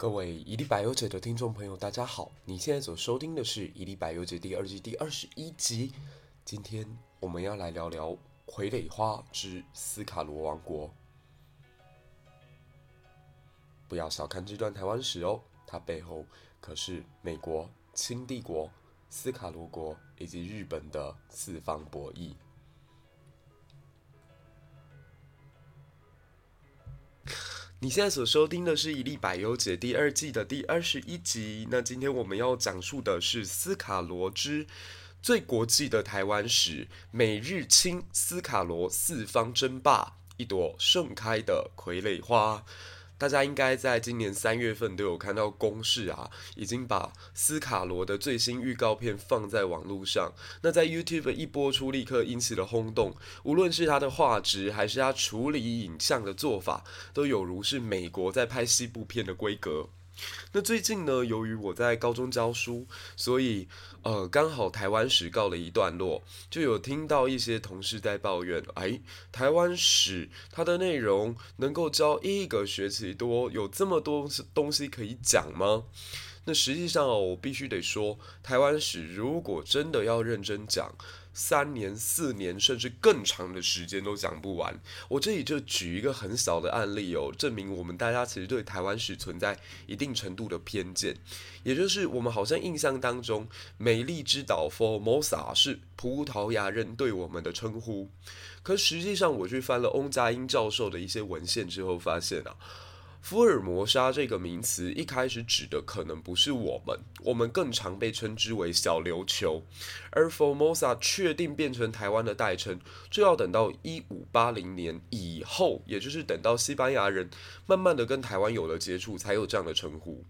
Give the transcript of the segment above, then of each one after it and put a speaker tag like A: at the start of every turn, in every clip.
A: 各位一粒百忧解的听众朋友，大家好！你现在所收听的是《一粒百忧解》第二季第二十一集。今天我们要来聊聊《傀儡花之斯卡罗王国》。不要小看这段台湾史哦，它背后可是美国、清帝国、斯卡罗国以及日本的四方博弈。你现在所收听的是《一粒百优解》第二季的第二十一集。那今天我们要讲述的是斯卡罗之最国际的台湾史——美日清斯卡罗四方争霸，一朵盛开的傀儡花。大家应该在今年三月份都有看到公视啊，已经把斯卡罗的最新预告片放在网络上。那在 YouTube 一播出，立刻引起了轰动。无论是它的画质，还是它处理影像的做法，都有如是美国在拍西部片的规格。那最近呢，由于我在高中教书，所以呃，刚好台湾史告了一段落，就有听到一些同事在抱怨：哎，台湾史它的内容能够教一个学期多，有这么多东西可以讲吗？那实际上哦，我必须得说，台湾史如果真的要认真讲，三年、四年，甚至更长的时间都讲不完。我这里就举一个很小的案例哦，证明我们大家其实对台湾史存在一定程度的偏见。也就是我们好像印象当中，美丽之岛 Formosa 是葡萄牙人对我们的称呼，可实际上我去翻了翁佳音教授的一些文献之后，发现啊。福尔摩沙这个名词一开始指的可能不是我们，我们更常被称之为小琉球，而 Formosa 确定变成台湾的代称，就要等到一五八零年以后，也就是等到西班牙人慢慢的跟台湾有了接触，才有这样的称呼。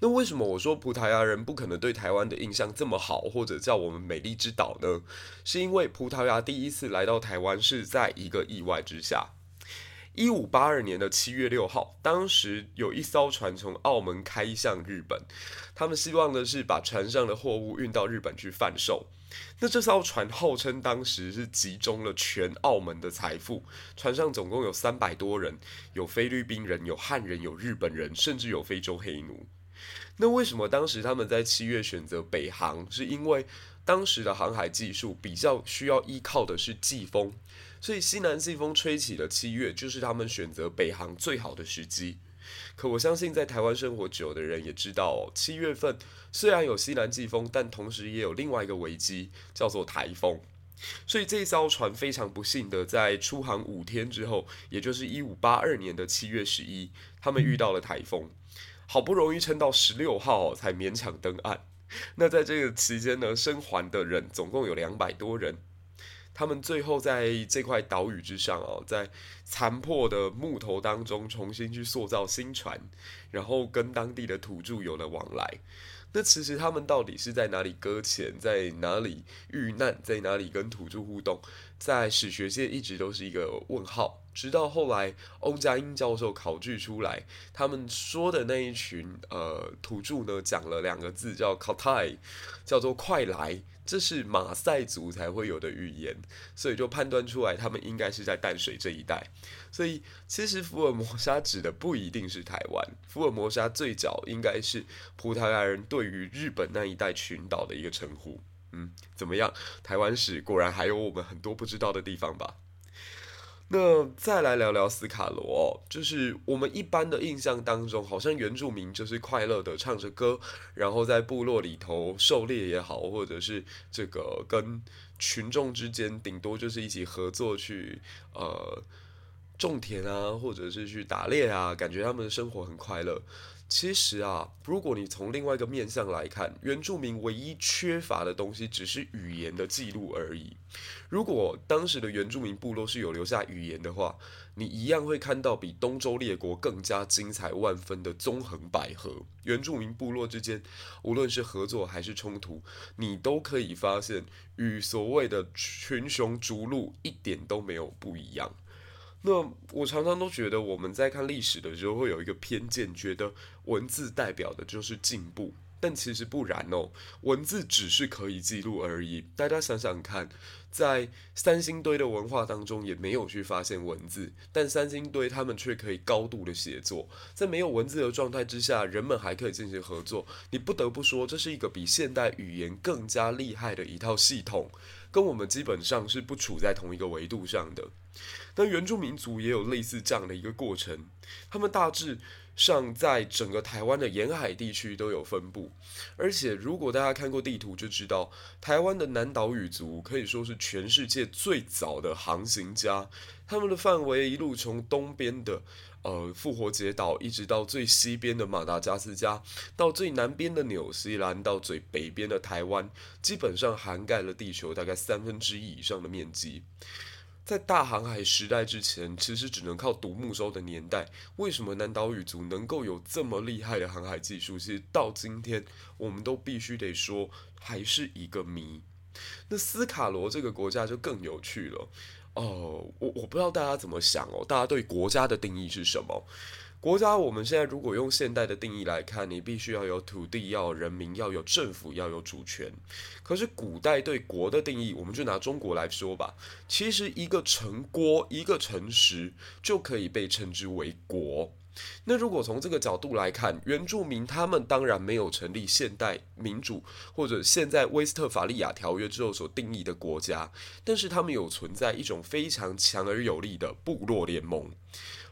A: 那为什么我说葡萄牙人不可能对台湾的印象这么好，或者叫我们美丽之岛呢？是因为葡萄牙第一次来到台湾是在一个意外之下。一五八二年的七月六号，当时有一艘船从澳门开向日本，他们希望的是把船上的货物运到日本去贩售。那这艘船号称当时是集中了全澳门的财富，船上总共有三百多人，有菲律宾人，有汉人，有日本人，甚至有非洲黑奴。那为什么当时他们在七月选择北航？是因为当时的航海技术比较需要依靠的是季风。所以西南季风吹起的七月，就是他们选择北航最好的时机。可我相信，在台湾生活久的人也知道哦，七月份虽然有西南季风，但同时也有另外一个危机，叫做台风。所以这艘船非常不幸的，在出航五天之后，也就是一五八二年的七月十一，他们遇到了台风，好不容易撑到十六号才勉强登岸。那在这个期间呢，生还的人总共有两百多人。他们最后在这块岛屿之上哦，在残破的木头当中重新去塑造新船，然后跟当地的土著有了往来。那其实他们到底是在哪里搁浅，在哪里遇难，在哪里跟土著互动，在史学界一直都是一个问号。直到后来翁佳音教授考据出来，他们说的那一群呃土著呢，讲了两个字叫 “katai”，叫做“快来”。这是马赛族才会有的语言，所以就判断出来他们应该是在淡水这一带。所以其实福尔摩沙指的不一定是台湾，福尔摩沙最早应该是葡萄牙人对于日本那一带群岛的一个称呼。嗯，怎么样？台湾史果然还有我们很多不知道的地方吧？那再来聊聊斯卡罗，就是我们一般的印象当中，好像原住民就是快乐的唱着歌，然后在部落里头狩猎也好，或者是这个跟群众之间顶多就是一起合作去呃种田啊，或者是去打猎啊，感觉他们的生活很快乐。其实啊，如果你从另外一个面向来看，原住民唯一缺乏的东西只是语言的记录而已。如果当时的原住民部落是有留下语言的话，你一样会看到比东周列国更加精彩万分的纵横捭阖。原住民部落之间，无论是合作还是冲突，你都可以发现与所谓的群雄逐鹿一点都没有不一样。那我常常都觉得，我们在看历史的时候会有一个偏见，觉得文字代表的就是进步，但其实不然哦，文字只是可以记录而已。大家想想看，在三星堆的文化当中也没有去发现文字，但三星堆他们却可以高度的协作，在没有文字的状态之下，人们还可以进行合作。你不得不说，这是一个比现代语言更加厉害的一套系统，跟我们基本上是不处在同一个维度上的。那原住民族也有类似这样的一个过程，他们大致上在整个台湾的沿海地区都有分布，而且如果大家看过地图就知道，台湾的南岛语族可以说是全世界最早的航行家，他们的范围一路从东边的呃复活节岛，一直到最西边的马达加斯加，到最南边的纽西兰，到最北边的台湾，基本上涵盖了地球大概三分之一以上的面积。在大航海时代之前，其实只能靠独木舟的年代，为什么南岛语族能够有这么厉害的航海技术？其实到今天，我们都必须得说，还是一个谜。那斯卡罗这个国家就更有趣了。哦、我我不知道大家怎么想哦，大家对国家的定义是什么？国家，我们现在如果用现代的定义来看，你必须要有土地，要有人民，要有政府，要有主权。可是古代对国的定义，我们就拿中国来说吧。其实一个城郭，一个城池就可以被称之为国。那如果从这个角度来看，原住民他们当然没有成立现代民主或者现在威斯特伐利亚条约之后所定义的国家，但是他们有存在一种非常强而有力的部落联盟。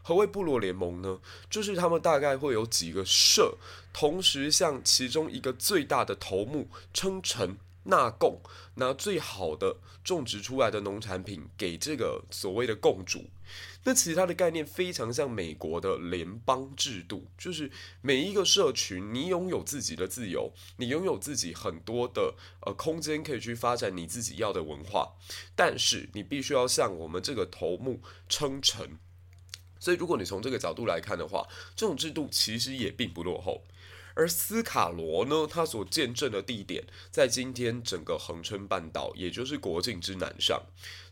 A: 何谓部落联盟呢？就是他们大概会有几个社，同时向其中一个最大的头目称臣纳贡，拿最好的种植出来的农产品给这个所谓的共主。那其他的概念非常像美国的联邦制度，就是每一个社群，你拥有自己的自由，你拥有自己很多的呃空间可以去发展你自己要的文化，但是你必须要向我们这个头目称臣。所以，如果你从这个角度来看的话，这种制度其实也并不落后。而斯卡罗呢，它所见证的地点在今天整个恒春半岛，也就是国境之南上。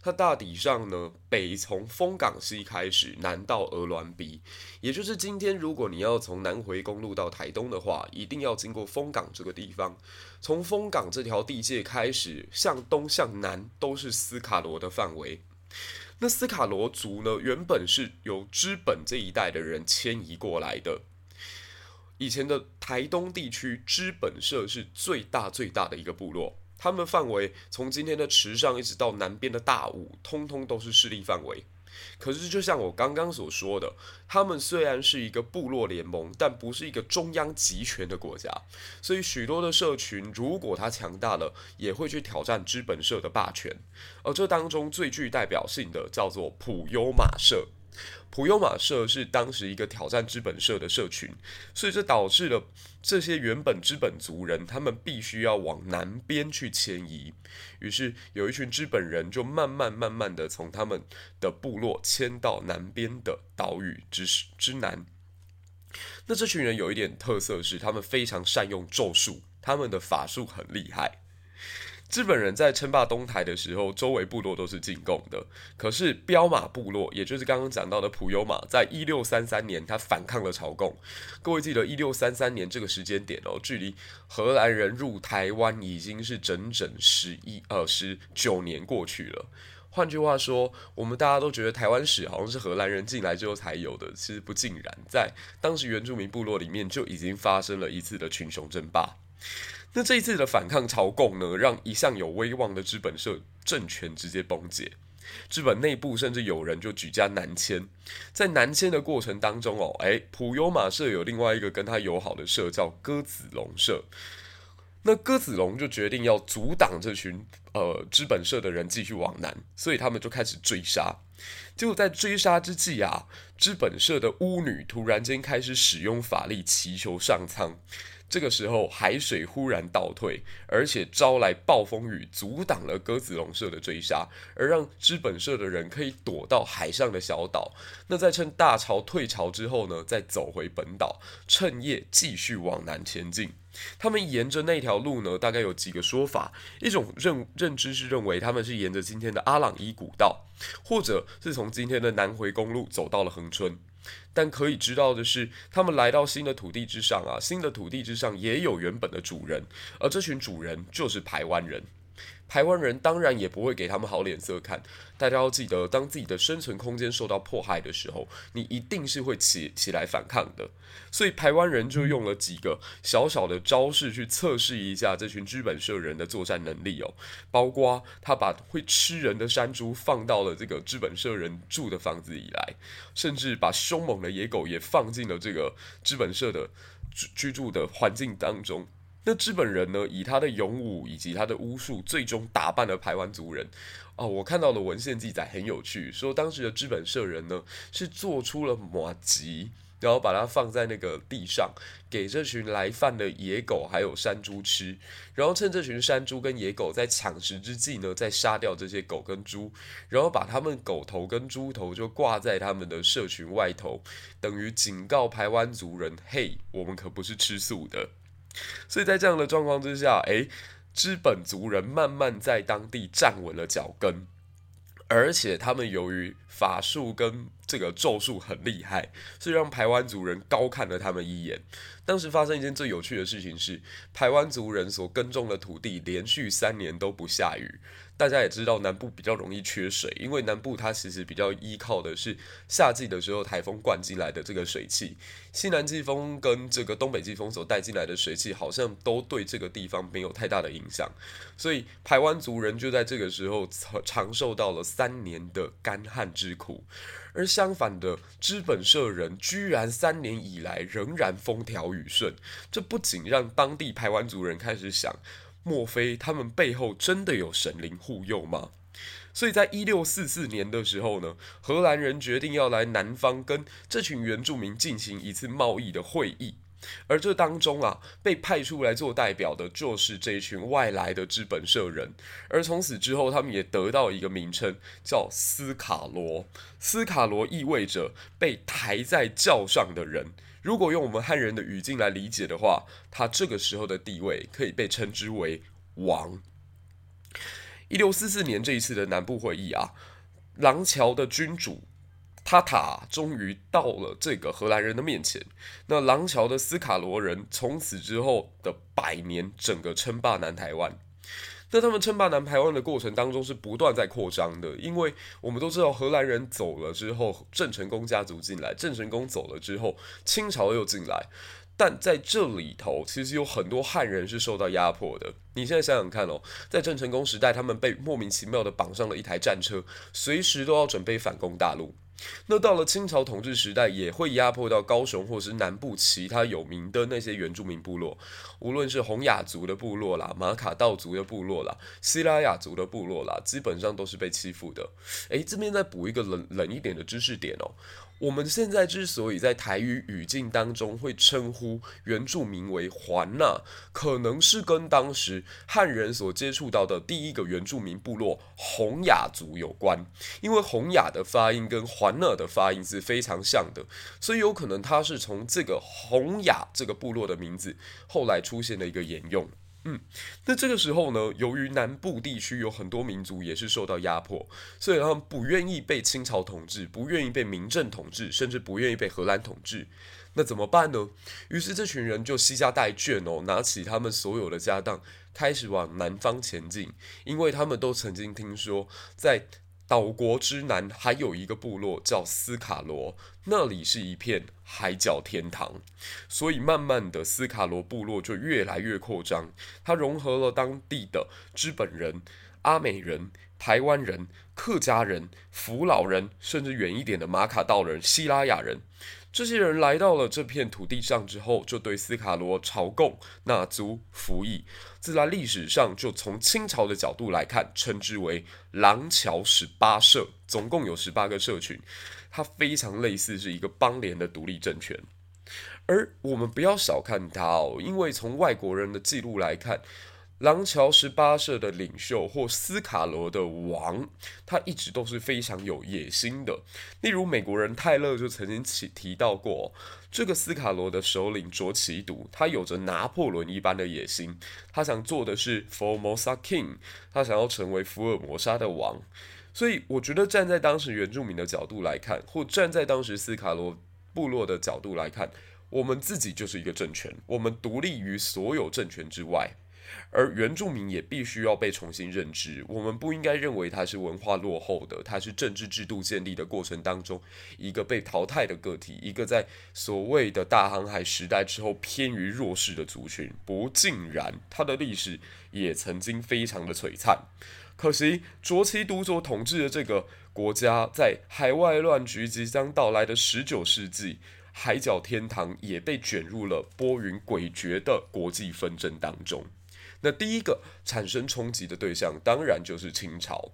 A: 它大体上呢，北从风港西开始，南到鹅銮鼻，也就是今天如果你要从南回公路到台东的话，一定要经过风港这个地方。从风港这条地界开始，向东向南都是斯卡罗的范围。那斯卡罗族呢，原本是由知本这一带的人迁移过来的。以前的台东地区，知本社是最大最大的一个部落，他们范围从今天的池上一直到南边的大武，通通都是势力范围。可是，就像我刚刚所说的，他们虽然是一个部落联盟，但不是一个中央集权的国家。所以，许多的社群，如果它强大了，也会去挑战资本社的霸权。而这当中最具代表性的，叫做普悠马社。普悠玛社是当时一个挑战资本社的社群，所以这导致了这些原本资本族人，他们必须要往南边去迁移。于是有一群资本人就慢慢慢慢的从他们的部落迁到南边的岛屿之之南。那这群人有一点特色是，他们非常善用咒术，他们的法术很厉害。日本人在称霸东台的时候，周围部落都是进贡的。可是标马部落，也就是刚刚讲到的普悠玛，在一六三三年，他反抗了朝贡。各位记得一六三三年这个时间点哦，距离荷兰人入台湾已经是整整十一呃十九年过去了。换句话说，我们大家都觉得台湾史好像是荷兰人进来之后才有的，其实不尽然，在当时原住民部落里面就已经发生了一次的群雄争霸。那这一次的反抗朝贡呢，让一向有威望的知本社政权直接崩解。知本内部甚至有人就举家南迁。在南迁的过程当中哦，诶，普悠马社有另外一个跟他友好的社叫鸽子龙社。那鸽子龙就决定要阻挡这群呃知本社的人继续往南，所以他们就开始追杀。结果在追杀之际啊，知本社的巫女突然间开始使用法力祈求上苍。这个时候，海水忽然倒退，而且招来暴风雨，阻挡了鸽子龙社的追杀，而让知本社的人可以躲到海上的小岛。那在趁大潮退潮之后呢，再走回本岛，趁夜继续往南前进。他们沿着那条路呢，大概有几个说法：一种认认知是认为他们是沿着今天的阿朗伊古道，或者是从今天的南回公路走到了恒春。但可以知道的是，他们来到新的土地之上啊，新的土地之上也有原本的主人，而这群主人就是台湾人。台湾人当然也不会给他们好脸色看。大家要记得，当自己的生存空间受到迫害的时候，你一定是会起起来反抗的。所以台湾人就用了几个小小的招式去测试一下这群资本社人的作战能力哦，包括他把会吃人的山猪放到了这个资本社人住的房子里来，甚至把凶猛的野狗也放进了这个资本社的居居住的环境当中。那日本人呢，以他的勇武以及他的巫术，最终打败了排湾族人。哦，我看到的文献记载很有趣，说当时的日本社人呢，是做出了马吉，然后把它放在那个地上，给这群来犯的野狗还有山猪吃，然后趁这群山猪跟野狗在抢食之际呢，再杀掉这些狗跟猪，然后把他们狗头跟猪头就挂在他们的社群外头，等于警告排湾族人：嘿，我们可不是吃素的。所以在这样的状况之下，诶，资本族人慢慢在当地站稳了脚跟，而且他们由于法术跟这个咒术很厉害，所以让台湾族人高看了他们一眼。当时发生一件最有趣的事情是，台湾族人所耕种的土地连续三年都不下雨。大家也知道，南部比较容易缺水，因为南部它其实比较依靠的是夏季的时候台风灌进来的这个水汽，西南季风跟这个东北季风所带进来的水汽，好像都对这个地方没有太大的影响，所以台湾族人就在这个时候尝受到了三年的干旱之苦，而相反的，资本社人居然三年以来仍然风调雨旅顺，这不仅让当地排湾族人开始想。莫非他们背后真的有神灵护佑吗？所以在一六四四年的时候呢，荷兰人决定要来南方跟这群原住民进行一次贸易的会议，而这当中啊，被派出来做代表的就是这一群外来的资本社人，而从此之后，他们也得到一个名称叫斯卡罗。斯卡罗意味着被抬在轿上的人。如果用我们汉人的语境来理解的话，他这个时候的地位可以被称之为王。一六四四年这一次的南部会议啊，廊桥的君主塔塔终于到了这个荷兰人的面前。那廊桥的斯卡罗人从此之后的百年，整个称霸南台湾。在他们称霸南台湾的过程当中，是不断在扩张的。因为我们都知道，荷兰人走了之后，郑成功家族进来；郑成功走了之后，清朝又进来。但在这里头，其实有很多汉人是受到压迫的。你现在想想看哦，在郑成功时代，他们被莫名其妙的绑上了一台战车，随时都要准备反攻大陆。那到了清朝统治时代，也会压迫到高雄或是南部其他有名的那些原住民部落，无论是洪雅族的部落啦、马卡道族的部落啦、西拉雅族的部落啦，基本上都是被欺负的。诶，这边再补一个冷冷一点的知识点哦。我们现在之所以在台语语境当中会称呼原住民为环纳，可能是跟当时汉人所接触到的第一个原住民部落洪雅族有关，因为洪雅的发音跟环纳的发音是非常像的，所以有可能它是从这个洪雅这个部落的名字后来出现的一个沿用。嗯，那这个时候呢，由于南部地区有很多民族也是受到压迫，所以他们不愿意被清朝统治，不愿意被明政统治，甚至不愿意被荷兰统治。那怎么办呢？于是这群人就西家带眷哦，拿起他们所有的家当，开始往南方前进，因为他们都曾经听说在。岛国之南还有一个部落叫斯卡罗，那里是一片海角天堂，所以慢慢的斯卡罗部落就越来越扩张，它融合了当地的知本人、阿美人、台湾人、客家人、福老人，甚至远一点的马卡道人、西拉雅人。这些人来到了这片土地上之后，就对斯卡罗朝贡、纳租、服役。自来历史上，就从清朝的角度来看，称之为廊桥十八社，总共有十八个社群。它非常类似是一个邦联的独立政权。而我们不要小看它哦，因为从外国人的记录来看。廊桥十八社的领袖或斯卡罗的王，他一直都是非常有野心的。例如，美国人泰勒就曾经提提到过，这个斯卡罗的首领卓奇独，他有着拿破仑一般的野心，他想做的是 Formosa King，他想要成为福尔摩沙的王。所以，我觉得站在当时原住民的角度来看，或站在当时斯卡罗部落的角度来看，我们自己就是一个政权，我们独立于所有政权之外。而原住民也必须要被重新认知，我们不应该认为他是文化落后的，他是政治制度建立的过程当中一个被淘汰的个体，一个在所谓的大航海时代之后偏于弱势的族群。不尽然，他的历史也曾经非常的璀璨。可惜，卓奇独所统治的这个国家，在海外乱局即将到来的十九世纪，海角天堂也被卷入了波云诡谲的国际纷争当中。那第一个产生冲击的对象，当然就是清朝。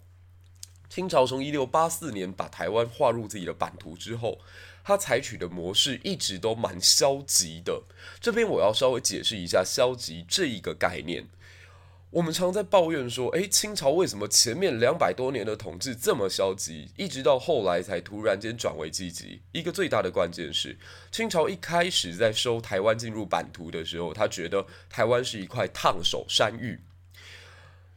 A: 清朝从一六八四年把台湾划入自己的版图之后，他采取的模式一直都蛮消极的。这边我要稍微解释一下“消极”这一个概念。我们常在抱怨说，诶，清朝为什么前面两百多年的统治这么消极，一直到后来才突然间转为积极？一个最大的关键是，清朝一开始在收台湾进入版图的时候，他觉得台湾是一块烫手山芋。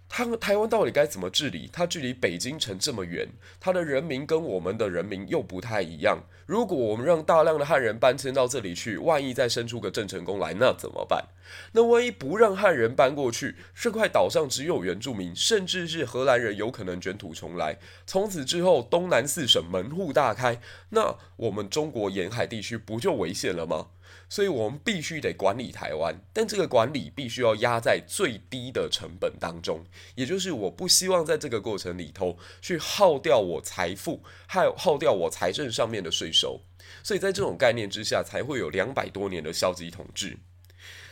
A: 他台湾到底该怎么治理？它距离北京城这么远，它的人民跟我们的人民又不太一样。如果我们让大量的汉人搬迁到这里去，万一再生出个郑成功来，那怎么办？那万一不让汉人搬过去，这块岛上只有原住民，甚至是荷兰人有可能卷土重来。从此之后，东南四省门户大开，那我们中国沿海地区不就危险了吗？所以我们必须得管理台湾，但这个管理必须要压在最低的成本当中，也就是我不希望在这个过程里头去耗掉我财富，还有耗掉我财政上面的税收。所以在这种概念之下，才会有两百多年的消极统治。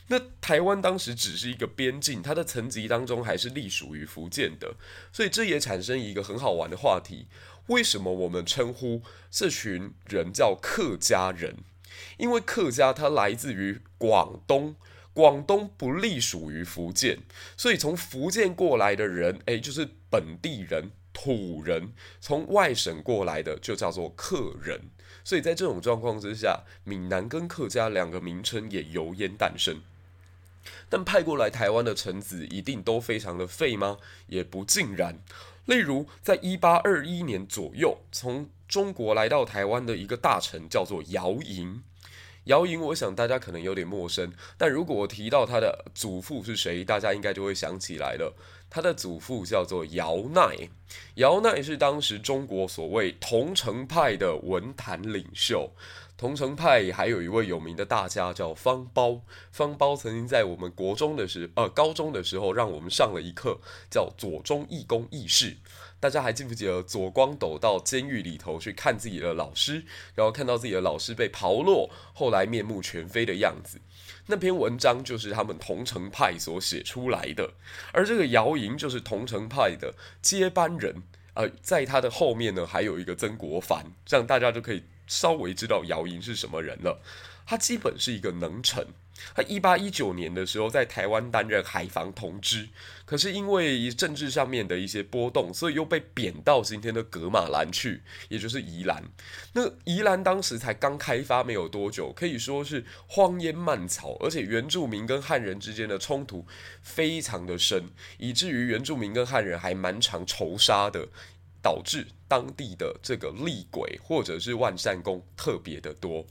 A: 那台湾当时只是一个边境，它的层级当中还是隶属于福建的，所以这也产生一个很好玩的话题：为什么我们称呼这群人叫客家人？因为客家它来自于广东，广东不隶属于福建，所以从福建过来的人，诶，就是本地人、土人；从外省过来的就叫做客人。所以在这种状况之下，闽南跟客家两个名称也由焉诞生。但派过来台湾的臣子一定都非常的废吗？也不尽然。例如，在一八二一年左右，从中国来到台湾的一个大臣叫做姚莹。姚莹，我想大家可能有点陌生，但如果我提到他的祖父是谁，大家应该就会想起来了。他的祖父叫做姚鼐，姚鼐是当时中国所谓桐城派的文坛领袖。桐城派还有一位有名的大家叫方苞，方苞曾经在我们国中的时呃高中的时候，让我们上了一课叫左中义公义士。大家还记不记得左光斗到监狱里头去看自己的老师，然后看到自己的老师被刨落，后来面目全非的样子？那篇文章就是他们桐城派所写出来的，而这个姚莹就是桐城派的接班人。呃，在他的后面呢，还有一个曾国藩，这样大家就可以。稍微知道姚莹是什么人了，他基本是一个能臣。他一八一九年的时候在台湾担任海防同知，可是因为政治上面的一些波动，所以又被贬到今天的噶玛兰去，也就是宜兰。那宜兰当时才刚开发没有多久，可以说是荒烟蔓草，而且原住民跟汉人之间的冲突非常的深，以至于原住民跟汉人还蛮常仇杀的。导致当地的这个厉鬼或者是万善公特别的多，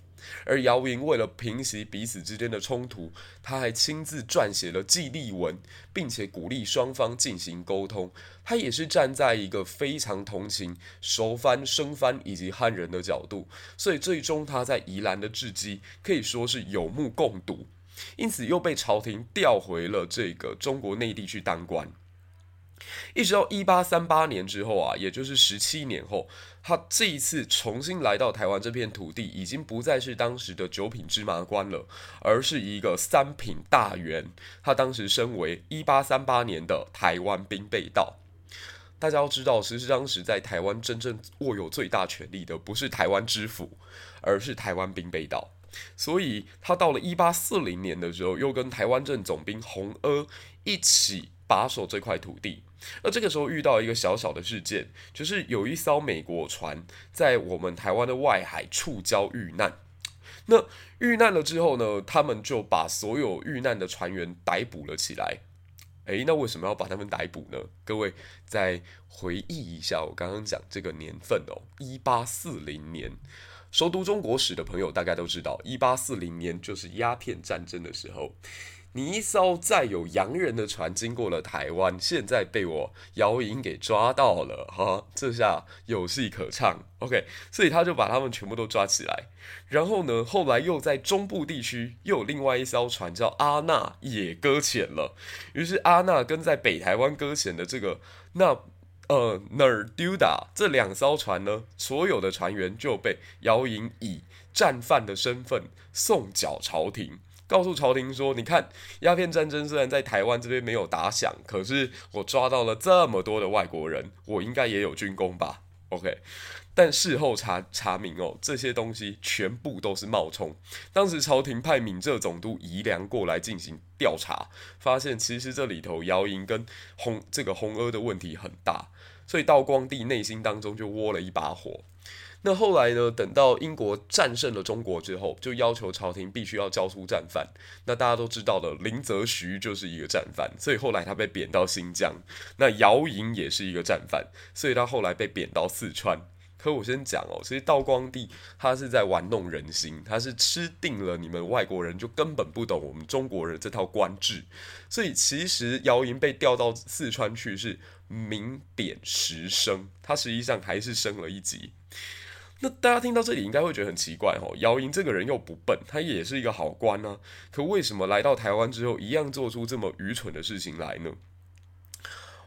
A: 而姚莹为了平息彼此之间的冲突，他还亲自撰写了祭立文，并且鼓励双方进行沟通。他也是站在一个非常同情熟番、生番以及汉人的角度，所以最终他在宜兰的治基可以说是有目共睹，因此又被朝廷调回了这个中国内地去当官。一直到一八三八年之后啊，也就是十七年后，他这一次重新来到台湾这片土地，已经不再是当时的九品芝麻官了，而是一个三品大员。他当时身为一八三八年的台湾兵备道。大家要知道，其实当时在台湾真正握有最大权力的，不是台湾知府，而是台湾兵备道。所以他到了一八四零年的时候，又跟台湾镇总兵洪阿一起把守这块土地。那这个时候遇到一个小小的事件，就是有一艘美国船在我们台湾的外海触礁遇难。那遇难了之后呢，他们就把所有遇难的船员逮捕了起来。诶，那为什么要把他们逮捕呢？各位再回忆一下我刚刚讲这个年份哦，一八四零年。熟读中国史的朋友大概都知道，一八四零年就是鸦片战争的时候。你一艘载有洋人的船经过了台湾，现在被我姚莹给抓到了，哈，这下有戏可唱。OK，所以他就把他们全部都抓起来。然后呢，后来又在中部地区又有另外一艘船叫阿那也搁浅了。于是阿那跟在北台湾搁浅的这个那呃那尔丢达这两艘船呢，所有的船员就被姚莹以战犯的身份送缴朝廷。告诉朝廷说：“你看，鸦片战争虽然在台湾这边没有打响，可是我抓到了这么多的外国人，我应该也有军功吧？OK。但事后查查明哦，这些东西全部都是冒充。当时朝廷派闽浙总督宜良过来进行调查，发现其实这里头姚营跟红这个红阿的问题很大，所以道光帝内心当中就窝了一把火。”那后来呢？等到英国战胜了中国之后，就要求朝廷必须要交出战犯。那大家都知道的，林则徐就是一个战犯，所以后来他被贬到新疆。那姚莹也是一个战犯，所以他后来被贬到四川。可我先讲哦，其实道光帝他是在玩弄人心，他是吃定了你们外国人，就根本不懂我们中国人这套官制。所以其实姚莹被调到四川去是名贬实升，他实际上还是升了一级。那大家听到这里应该会觉得很奇怪哦，姚莹这个人又不笨，他也是一个好官呢，可为什么来到台湾之后一样做出这么愚蠢的事情来呢？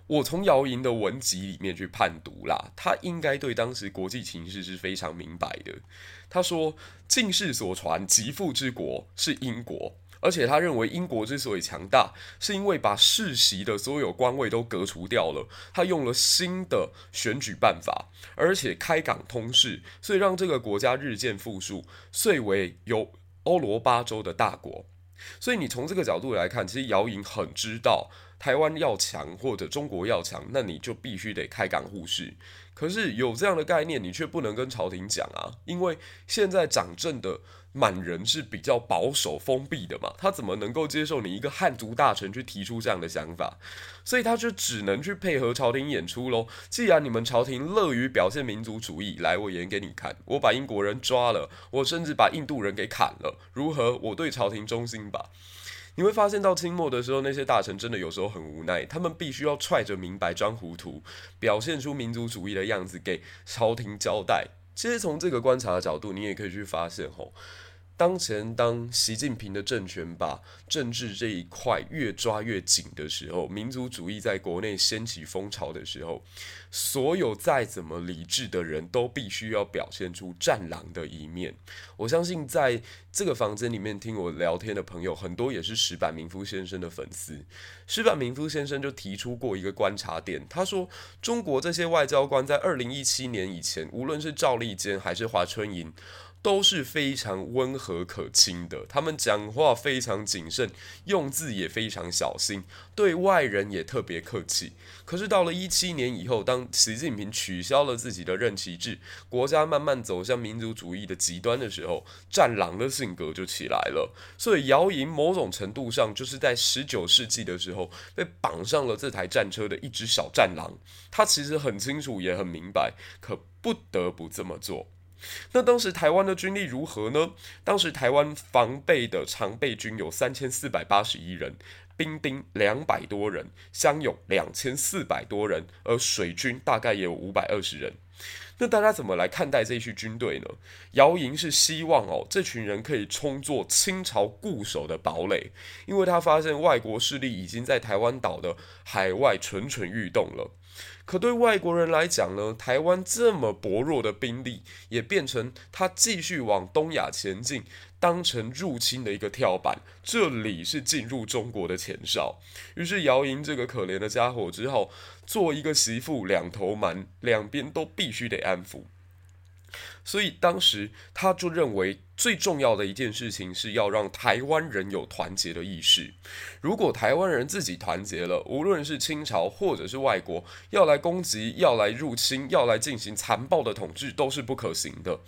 A: 我从姚莹的文集里面去判读啦，他应该对当时国际情势是非常明白的。他说：“进士所传，极富之国是英国。”而且他认为英国之所以强大，是因为把世袭的所有官位都革除掉了。他用了新的选举办法，而且开港通事，所以让这个国家日渐富庶，遂为有欧罗巴洲的大国。所以你从这个角度来看，其实姚莹很知道，台湾要强或者中国要强，那你就必须得开港护市。可是有这样的概念，你却不能跟朝廷讲啊，因为现在掌政的。满人是比较保守封闭的嘛，他怎么能够接受你一个汉族大臣去提出这样的想法？所以他就只能去配合朝廷演出喽。既然你们朝廷乐于表现民族主义，来，我演给你看，我把英国人抓了，我甚至把印度人给砍了，如何？我对朝廷忠心吧。你会发现到清末的时候，那些大臣真的有时候很无奈，他们必须要揣着明白装糊涂，表现出民族主义的样子给朝廷交代。其实从这个观察的角度，你也可以去发现吼。当前，当习近平的政权把政治这一块越抓越紧的时候，民族主义在国内掀起风潮的时候，所有再怎么理智的人都必须要表现出战狼的一面。我相信，在这个房间里面听我聊天的朋友，很多也是石坂明夫先生的粉丝。石坂明夫先生就提出过一个观察点，他说：中国这些外交官在二零一七年以前，无论是赵立坚还是华春莹。都是非常温和可亲的，他们讲话非常谨慎，用字也非常小心，对外人也特别客气。可是到了一七年以后，当习近平取消了自己的任期制，国家慢慢走向民族主义的极端的时候，战狼的性格就起来了。所以姚莹某种程度上就是在十九世纪的时候被绑上了这台战车的一只小战狼。他其实很清楚也很明白，可不得不这么做。那当时台湾的军力如何呢？当时台湾防备的常备军有三千四百八十一人，兵丁两百多人，乡勇两千四百多人，而水军大概也有五百二十人。那大家怎么来看待这一支军队呢？姚莹是希望哦，这群人可以充作清朝固守的堡垒，因为他发现外国势力已经在台湾岛的海外蠢蠢欲动了。可对外国人来讲呢，台湾这么薄弱的兵力，也变成他继续往东亚前进，当成入侵的一个跳板。这里是进入中国的前哨。于是姚莹这个可怜的家伙，只好做一个媳妇两头瞒，两边都必须得安抚。所以当时他就认为最重要的一件事情是要让台湾人有团结的意识。如果台湾人自己团结了，无论是清朝或者是外国要来攻击、要来入侵、要来进行残暴的统治，都是不可行的。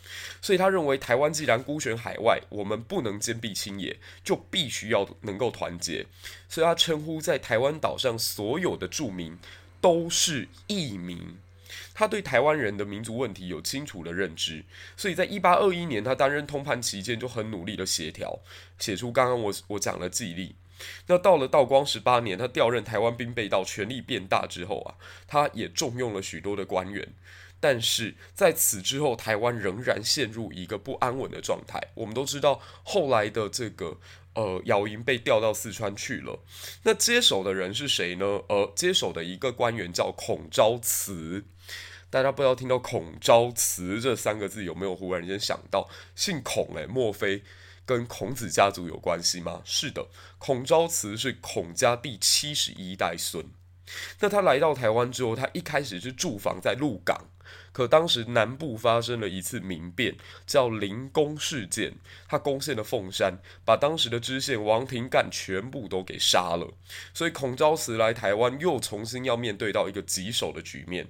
A: 所以他认为台湾既然孤悬海外，我们不能坚壁清野，就必须要能够团结。所以他称呼在台湾岛上所有的住民都是义民。他对台湾人的民族问题有清楚的认知，所以在一八二一年他担任通判期间就很努力的协调，写出刚刚我我讲的纪历。那到了道光十八年，他调任台湾兵备道，权力变大之后啊，他也重用了许多的官员。但是在此之后，台湾仍然陷入一个不安稳的状态。我们都知道，后来的这个呃姚莹被调到四川去了。那接手的人是谁呢？呃，接手的一个官员叫孔昭慈。大家不知道听到孔昭慈这三个字有没有忽然间想到姓孔？诶，莫非跟孔子家族有关系吗？是的，孔昭慈是孔家第七十一代孙。那他来到台湾之后，他一开始是驻防在鹿港。可当时南部发生了一次民变，叫林攻事件，他攻陷了凤山，把当时的知县王廷干全部都给杀了。所以孔昭慈来台湾，又重新要面对到一个棘手的局面。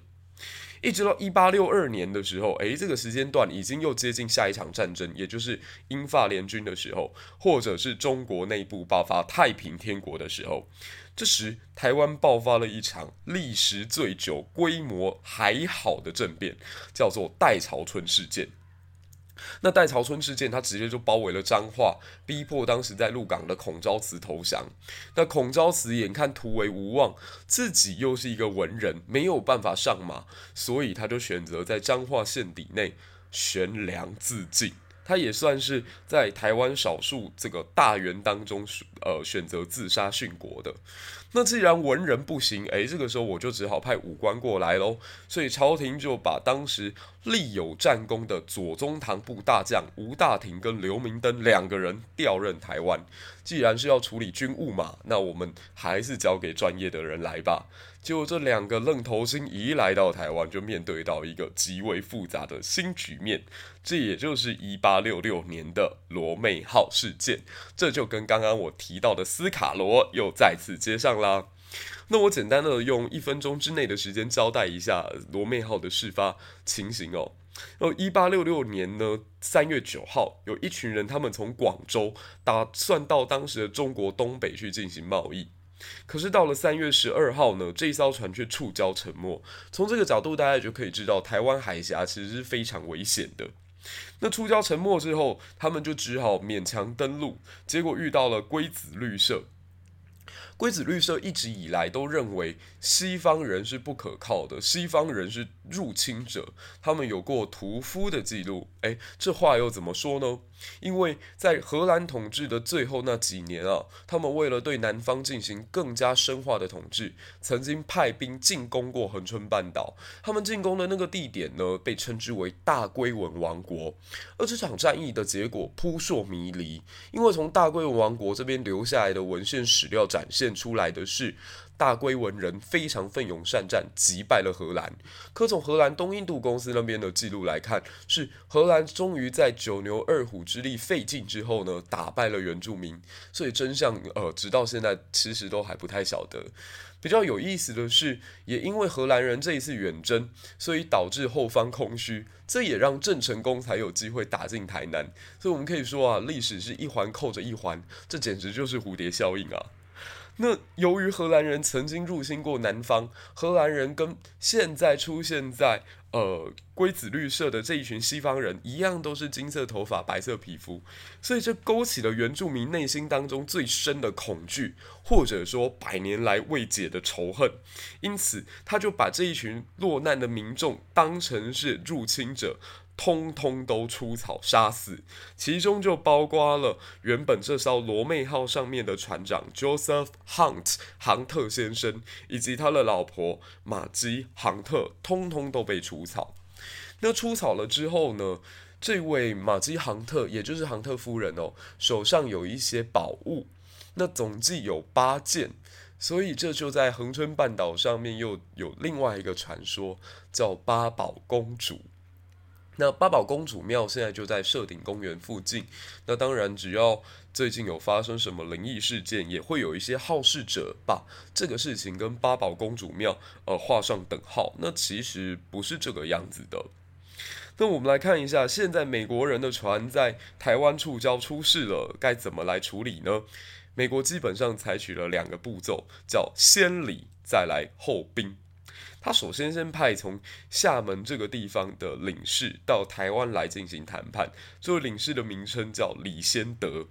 A: 一直到一八六二年的时候，诶，这个时间段已经又接近下一场战争，也就是英法联军的时候，或者是中国内部爆发太平天国的时候。这时，台湾爆发了一场历时最久、规模还好的政变，叫做代潮春事件。那代潮村事件，他直接就包围了彰化，逼迫当时在鹿港的孔昭慈投降。那孔昭慈眼看突围无望，自己又是一个文人，没有办法上马，所以他就选择在彰化县邸内悬梁自尽。他也算是在台湾少数这个大员当中，呃，选择自杀殉国的。那既然文人不行，诶，这个时候我就只好派武官过来喽。所以朝廷就把当时立有战功的左宗棠部大将吴大庭跟刘明灯两个人调任台湾。既然是要处理军务嘛，那我们还是交给专业的人来吧。结果这两个愣头青一来到台湾，就面对到一个极为复杂的新局面。这也就是一八六六年的罗妹号事件。这就跟刚刚我提到的斯卡罗又再次接上啦。那我简单的用一分钟之内的时间交代一下罗妹号的事发情形哦。然后，一八六六年呢，三月九号，有一群人，他们从广州打算到当时的中国东北去进行贸易。可是到了三月十二号呢，这一艘船却触礁沉没。从这个角度，大家就可以知道，台湾海峡其实是非常危险的。那触礁沉没之后，他们就只好勉强登陆，结果遇到了龟子绿社。龟子绿色一直以来都认为西方人是不可靠的，西方人是入侵者，他们有过屠夫的记录。诶，这话又怎么说呢？因为在荷兰统治的最后那几年啊，他们为了对南方进行更加深化的统治，曾经派兵进攻过恒春半岛。他们进攻的那个地点呢，被称之为大龟文王国。而这场战役的结果扑朔迷离，因为从大龟文王国这边留下来的文献史料展现。出来的是大龟文人非常奋勇善战，击败了荷兰。可从荷兰东印度公司那边的记录来看，是荷兰终于在九牛二虎之力费尽之后呢，打败了原住民。所以真相呃，直到现在其实都还不太晓得。比较有意思的是，也因为荷兰人这一次远征，所以导致后方空虚，这也让郑成功才有机会打进台南。所以我们可以说啊，历史是一环扣着一环，这简直就是蝴蝶效应啊。那由于荷兰人曾经入侵过南方，荷兰人跟现在出现在呃龟子绿社的这一群西方人一样，都是金色头发、白色皮肤，所以这勾起了原住民内心当中最深的恐惧，或者说百年来未解的仇恨。因此，他就把这一群落难的民众当成是入侵者。通通都出草杀死，其中就包括了原本这艘罗妹号上面的船长 Joseph Hunt 杭特先生，以及他的老婆玛姬杭特，通通都被除草。那除草了之后呢，这位玛姬杭特，也就是杭特夫人哦，手上有一些宝物，那总计有八件，所以这就在恒春半岛上面又有另外一个传说，叫八宝公主。那八宝公主庙现在就在社顶公园附近。那当然，只要最近有发生什么灵异事件，也会有一些好事者把这个事情跟八宝公主庙呃画上等号。那其实不是这个样子的。那我们来看一下，现在美国人的船在台湾触礁出事了，该怎么来处理呢？美国基本上采取了两个步骤，叫先礼再来后兵。他首先先派从厦门这个地方的领事到台湾来进行谈判，这位领事的名称叫李先德。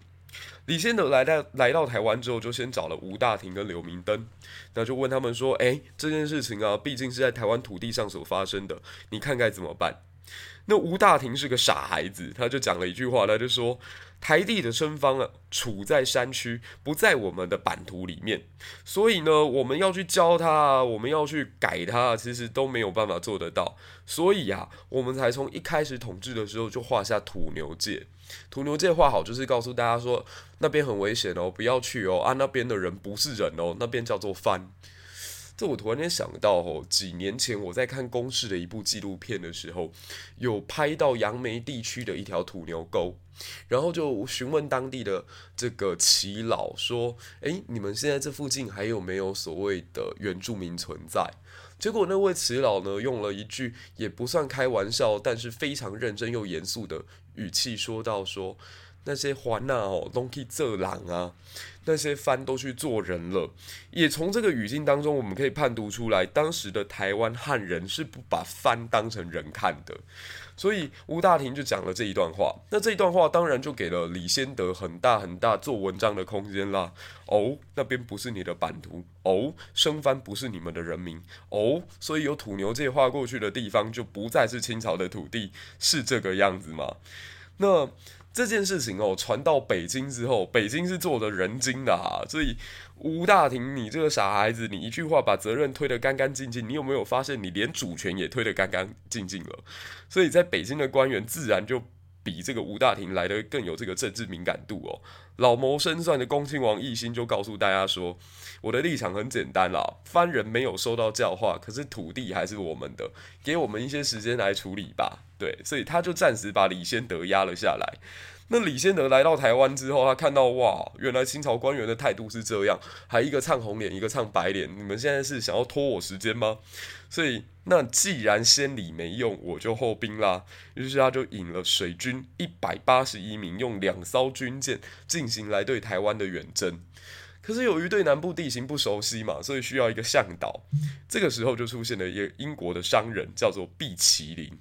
A: 李先德来到来到台湾之后，就先找了吴大庭跟刘明灯，那就问他们说：“诶，这件事情啊，毕竟是在台湾土地上所发生的，你看该怎么办？”那吴大庭是个傻孩子，他就讲了一句话，他就说：“台地的生方啊，处在山区，不在我们的版图里面，所以呢，我们要去教他，我们要去改他，其实都没有办法做得到。所以啊，我们才从一开始统治的时候就画下土牛界。土牛界画好，就是告诉大家说，那边很危险哦，不要去哦，啊，那边的人不是人哦，那边叫做番。”这我突然间想到，哦，几年前我在看公视的一部纪录片的时候，有拍到杨梅地区的一条土牛沟，然后就询问当地的这个耆老说：“诶，你们现在这附近还有没有所谓的原住民存在？”结果那位耆老呢，用了一句也不算开玩笑，但是非常认真又严肃的语气说道：“说。”那些华呐哦，都去做人啊，那些番都去做人了。也从这个语境当中，我们可以判读出来，当时的台湾汉人是不把番当成人看的。所以吴大庭就讲了这一段话。那这一段话当然就给了李先德很大很大做文章的空间啦。哦，那边不是你的版图。哦，生番不是你们的人民。哦，所以有土牛界划过去的地方就不再是清朝的土地，是这个样子吗？那。这件事情哦，传到北京之后，北京是做的人精的哈，所以吴大庭，你这个傻孩子，你一句话把责任推得干干净净，你有没有发现你连主权也推得干干净净了？所以在北京的官员自然就比这个吴大庭来的更有这个政治敏感度哦。老谋深算的恭亲王奕欣就告诉大家说，我的立场很简单啦，番人没有受到教化，可是土地还是我们的，给我们一些时间来处理吧。对，所以他就暂时把李先德压了下来。那李先德来到台湾之后，他看到哇，原来清朝官员的态度是这样，还一个唱红脸，一个唱白脸。你们现在是想要拖我时间吗？所以，那既然先礼没用，我就后兵啦。于是他就引了水军一百八十一名，用两艘军舰进行来对台湾的远征。可是由于对南部地形不熟悉嘛，所以需要一个向导。这个时候就出现了一个英国的商人，叫做毕麒麟。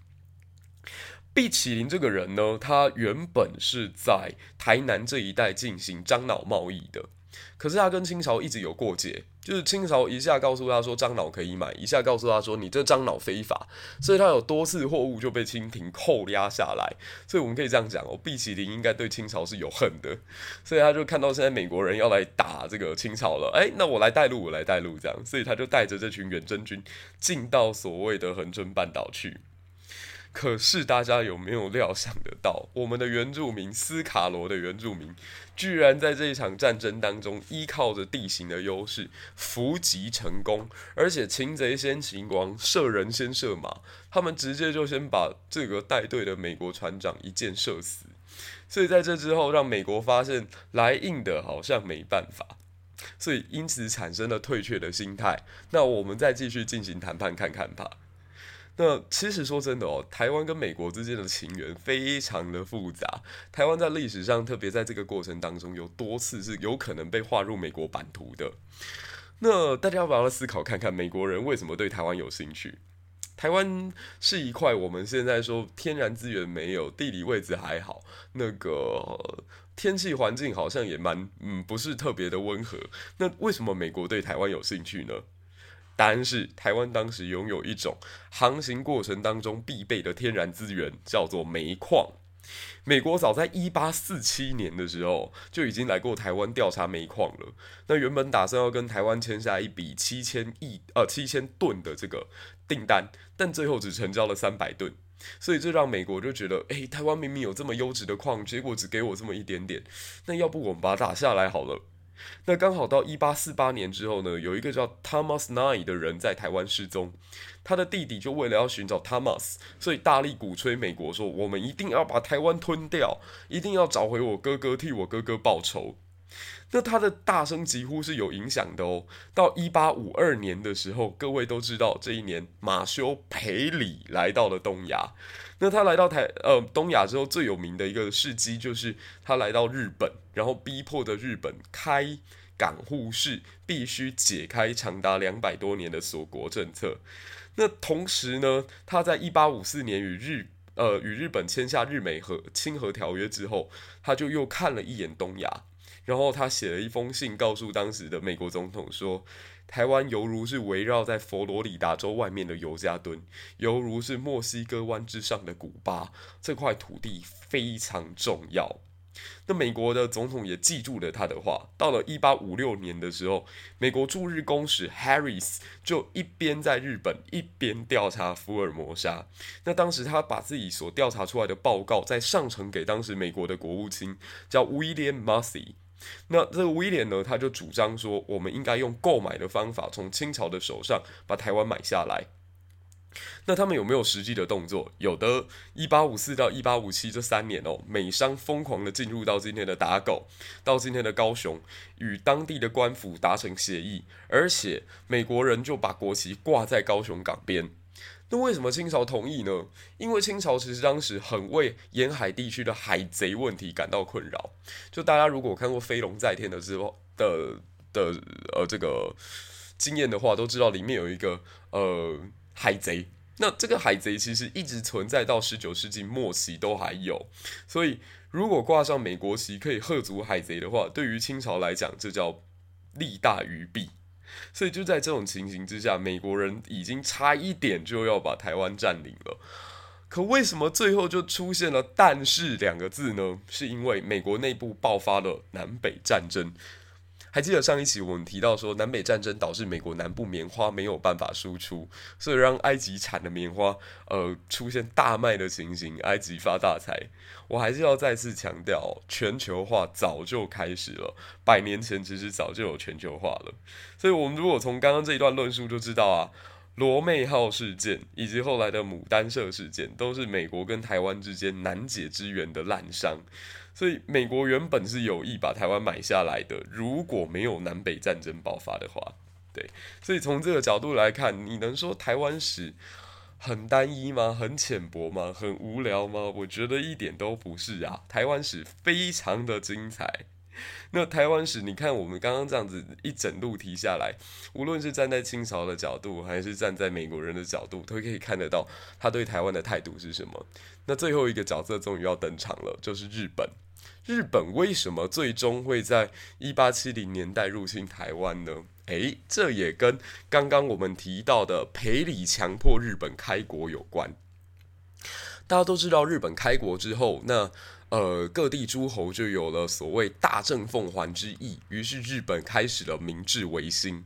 A: 毕启林这个人呢，他原本是在台南这一带进行樟脑贸易的，可是他跟清朝一直有过节，就是清朝一下告诉他说樟脑可以买，一下告诉他说你这樟脑非法，所以他有多次货物就被清廷扣押下来。所以我们可以这样讲哦，毕启林应该对清朝是有恨的，所以他就看到现在美国人要来打这个清朝了，哎，那我来带路，我来带路这样，所以他就带着这群远征军进到所谓的恒春半岛去。可是大家有没有料想得到，我们的原住民斯卡罗的原住民，居然在这一场战争当中，依靠着地形的优势伏击成功，而且擒贼先擒王，射人先射马，他们直接就先把这个带队的美国船长一箭射死。所以在这之后，让美国发现来硬的好像没办法，所以因此产生了退却的心态。那我们再继续进行谈判看看吧。那其实说真的哦，台湾跟美国之间的情缘非常的复杂。台湾在历史上，特别在这个过程当中，有多次是有可能被划入美国版图的。那大家要不要来思考看看，美国人为什么对台湾有兴趣？台湾是一块我们现在说天然资源没有，地理位置还好，那个天气环境好像也蛮嗯，不是特别的温和。那为什么美国对台湾有兴趣呢？答案是，台湾当时拥有一种航行过程当中必备的天然资源，叫做煤矿。美国早在一八四七年的时候就已经来过台湾调查煤矿了。那原本打算要跟台湾签下一笔七千亿呃七千吨的这个订单，但最后只成交了三百吨。所以这让美国就觉得，诶，台湾明明有这么优质的矿，结果只给我这么一点点，那要不我们把它打下来好了。那刚好到一八四八年之后呢，有一个叫 Thomas Nye 的人在台湾失踪，他的弟弟就为了要寻找 Thomas，所以大力鼓吹美国说，我们一定要把台湾吞掉，一定要找回我哥哥，替我哥哥报仇。那他的大声疾呼是有影响的哦。到一八五二年的时候，各位都知道，这一年马修培里来到了东亚。那他来到台呃东亚之后，最有名的一个事迹就是他来到日本，然后逼迫的日本开港户市必须解开长达两百多年的锁国政策。那同时呢，他在一八五四年与日呃与日本签下日美和清和条约之后，他就又看了一眼东亚。然后他写了一封信，告诉当时的美国总统说：“台湾犹如是围绕在佛罗里达州外面的尤加敦，犹如是墨西哥湾之上的古巴，这块土地非常重要。”那美国的总统也记住了他的话。到了一八五六年的时候，美国驻日公使 Harris 就一边在日本，一边调查福尔摩沙。那当时他把自己所调查出来的报告再上呈给当时美国的国务卿，叫 William Massey。那这个威廉呢，他就主张说，我们应该用购买的方法，从清朝的手上把台湾买下来。那他们有没有实际的动作？有的。一八五四到一八五七这三年哦，美商疯狂的进入到今天的打狗，到今天的高雄，与当地的官府达成协议，而且美国人就把国旗挂在高雄港边。那为什么清朝同意呢？因为清朝其实当时很为沿海地区的海贼问题感到困扰。就大家如果看过《飞龙在天》的之后的的呃这个经验的话，都知道里面有一个呃海贼。那这个海贼其实一直存在到十九世纪末期都还有。所以如果挂上美国旗可以吓阻海贼的话，对于清朝来讲，这叫利大于弊。所以就在这种情形之下，美国人已经差一点就要把台湾占领了。可为什么最后就出现了“但是”两个字呢？是因为美国内部爆发了南北战争。还记得上一期我们提到说，南北战争导致美国南部棉花没有办法输出，所以让埃及产的棉花呃出现大卖的情形，埃及发大财。我还是要再次强调，全球化早就开始了，百年前其实早就有全球化了。所以，我们如果从刚刚这一段论述就知道啊，罗妹号事件以及后来的牡丹社事件，都是美国跟台湾之间难解之缘的滥伤。所以美国原本是有意把台湾买下来的，如果没有南北战争爆发的话，对。所以从这个角度来看，你能说台湾史很单一吗？很浅薄吗？很无聊吗？我觉得一点都不是啊，台湾史非常的精彩。那台湾史，你看我们刚刚这样子一整路提下来，无论是站在清朝的角度，还是站在美国人的角度，都可以看得到他对台湾的态度是什么。那最后一个角色终于要登场了，就是日本。日本为什么最终会在一八七零年代入侵台湾呢？诶，这也跟刚刚我们提到的培里强迫日本开国有关。大家都知道，日本开国之后，那呃，各地诸侯就有了所谓大政奉还之意，于是日本开始了明治维新。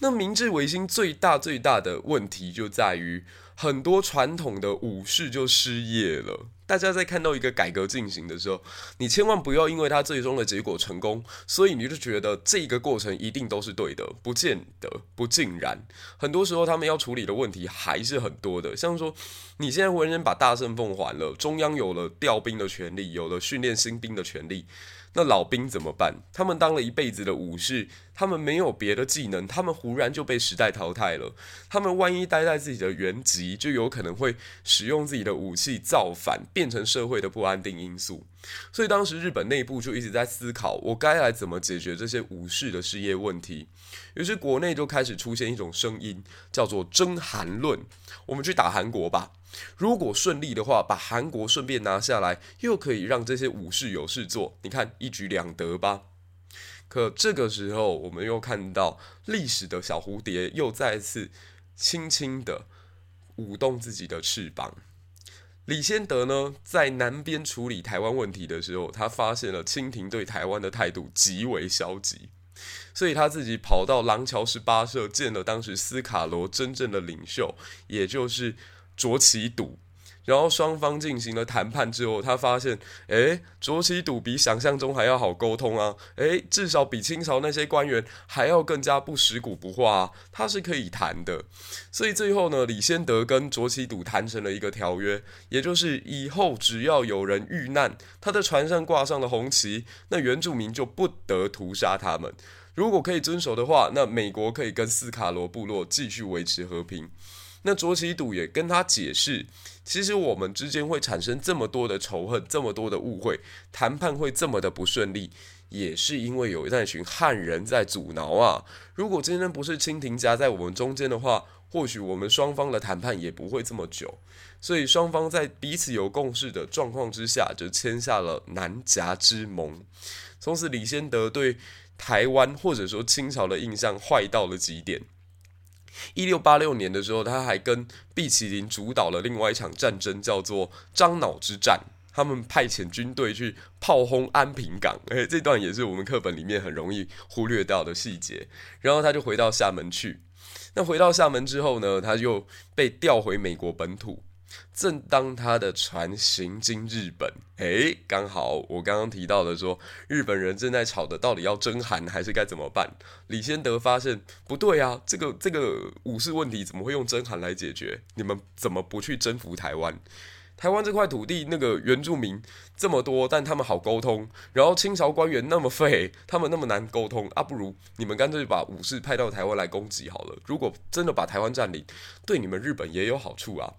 A: 那明治维新最大最大的问题就在于，很多传统的武士就失业了。大家在看到一个改革进行的时候，你千万不要因为它最终的结果成功，所以你就觉得这个过程一定都是对的，不见得，不尽然。很多时候他们要处理的问题还是很多的，像说你现在文人把大圣奉还了，中央有了调兵的权利，有了训练新兵的权利。那老兵怎么办？他们当了一辈子的武士，他们没有别的技能，他们忽然就被时代淘汰了。他们万一待在自己的原籍，就有可能会使用自己的武器造反，变成社会的不安定因素。所以当时日本内部就一直在思考，我该来怎么解决这些武士的失业问题。于是国内就开始出现一种声音，叫做“征韩论”。我们去打韩国吧。如果顺利的话，把韩国顺便拿下来，又可以让这些武士有事做，你看一举两得吧。可这个时候，我们又看到历史的小蝴蝶又再次轻轻的舞动自己的翅膀。李先德呢，在南边处理台湾问题的时候，他发现了清廷对台湾的态度极为消极，所以他自己跑到廊桥十八社见了当时斯卡罗真正的领袖，也就是。卓杞笃，然后双方进行了谈判之后，他发现，诶，卓杞笃比想象中还要好沟通啊，诶，至少比清朝那些官员还要更加不食古不化啊，他是可以谈的。所以最后呢，李先德跟卓杞笃谈成了一个条约，也就是以后只要有人遇难，他的船上挂上了红旗，那原住民就不得屠杀他们。如果可以遵守的话，那美国可以跟斯卡罗部落继续维持和平。那卓杞笃也跟他解释，其实我们之间会产生这么多的仇恨，这么多的误会，谈判会这么的不顺利，也是因为有一那群汉人在阻挠啊。如果今天不是清廷夹在我们中间的话，或许我们双方的谈判也不会这么久。所以双方在彼此有共识的状况之下，就签下了南夹之盟。从此，李先德对台湾或者说清朝的印象坏到了极点。一六八六年的时候，他还跟毕其林主导了另外一场战争，叫做樟脑之战。他们派遣军队去炮轰安平港，诶，这段也是我们课本里面很容易忽略掉的细节。然后他就回到厦门去。那回到厦门之后呢，他就被调回美国本土。正当他的船行经日本，诶，刚好我刚刚提到的说，日本人正在吵的到底要征韩还是该怎么办？李先德发现不对啊，这个这个武士问题怎么会用征韩来解决？你们怎么不去征服台湾？台湾这块土地那个原住民这么多，但他们好沟通，然后清朝官员那么废，他们那么难沟通啊，不如你们干脆把武士派到台湾来攻击好了。如果真的把台湾占领，对你们日本也有好处啊。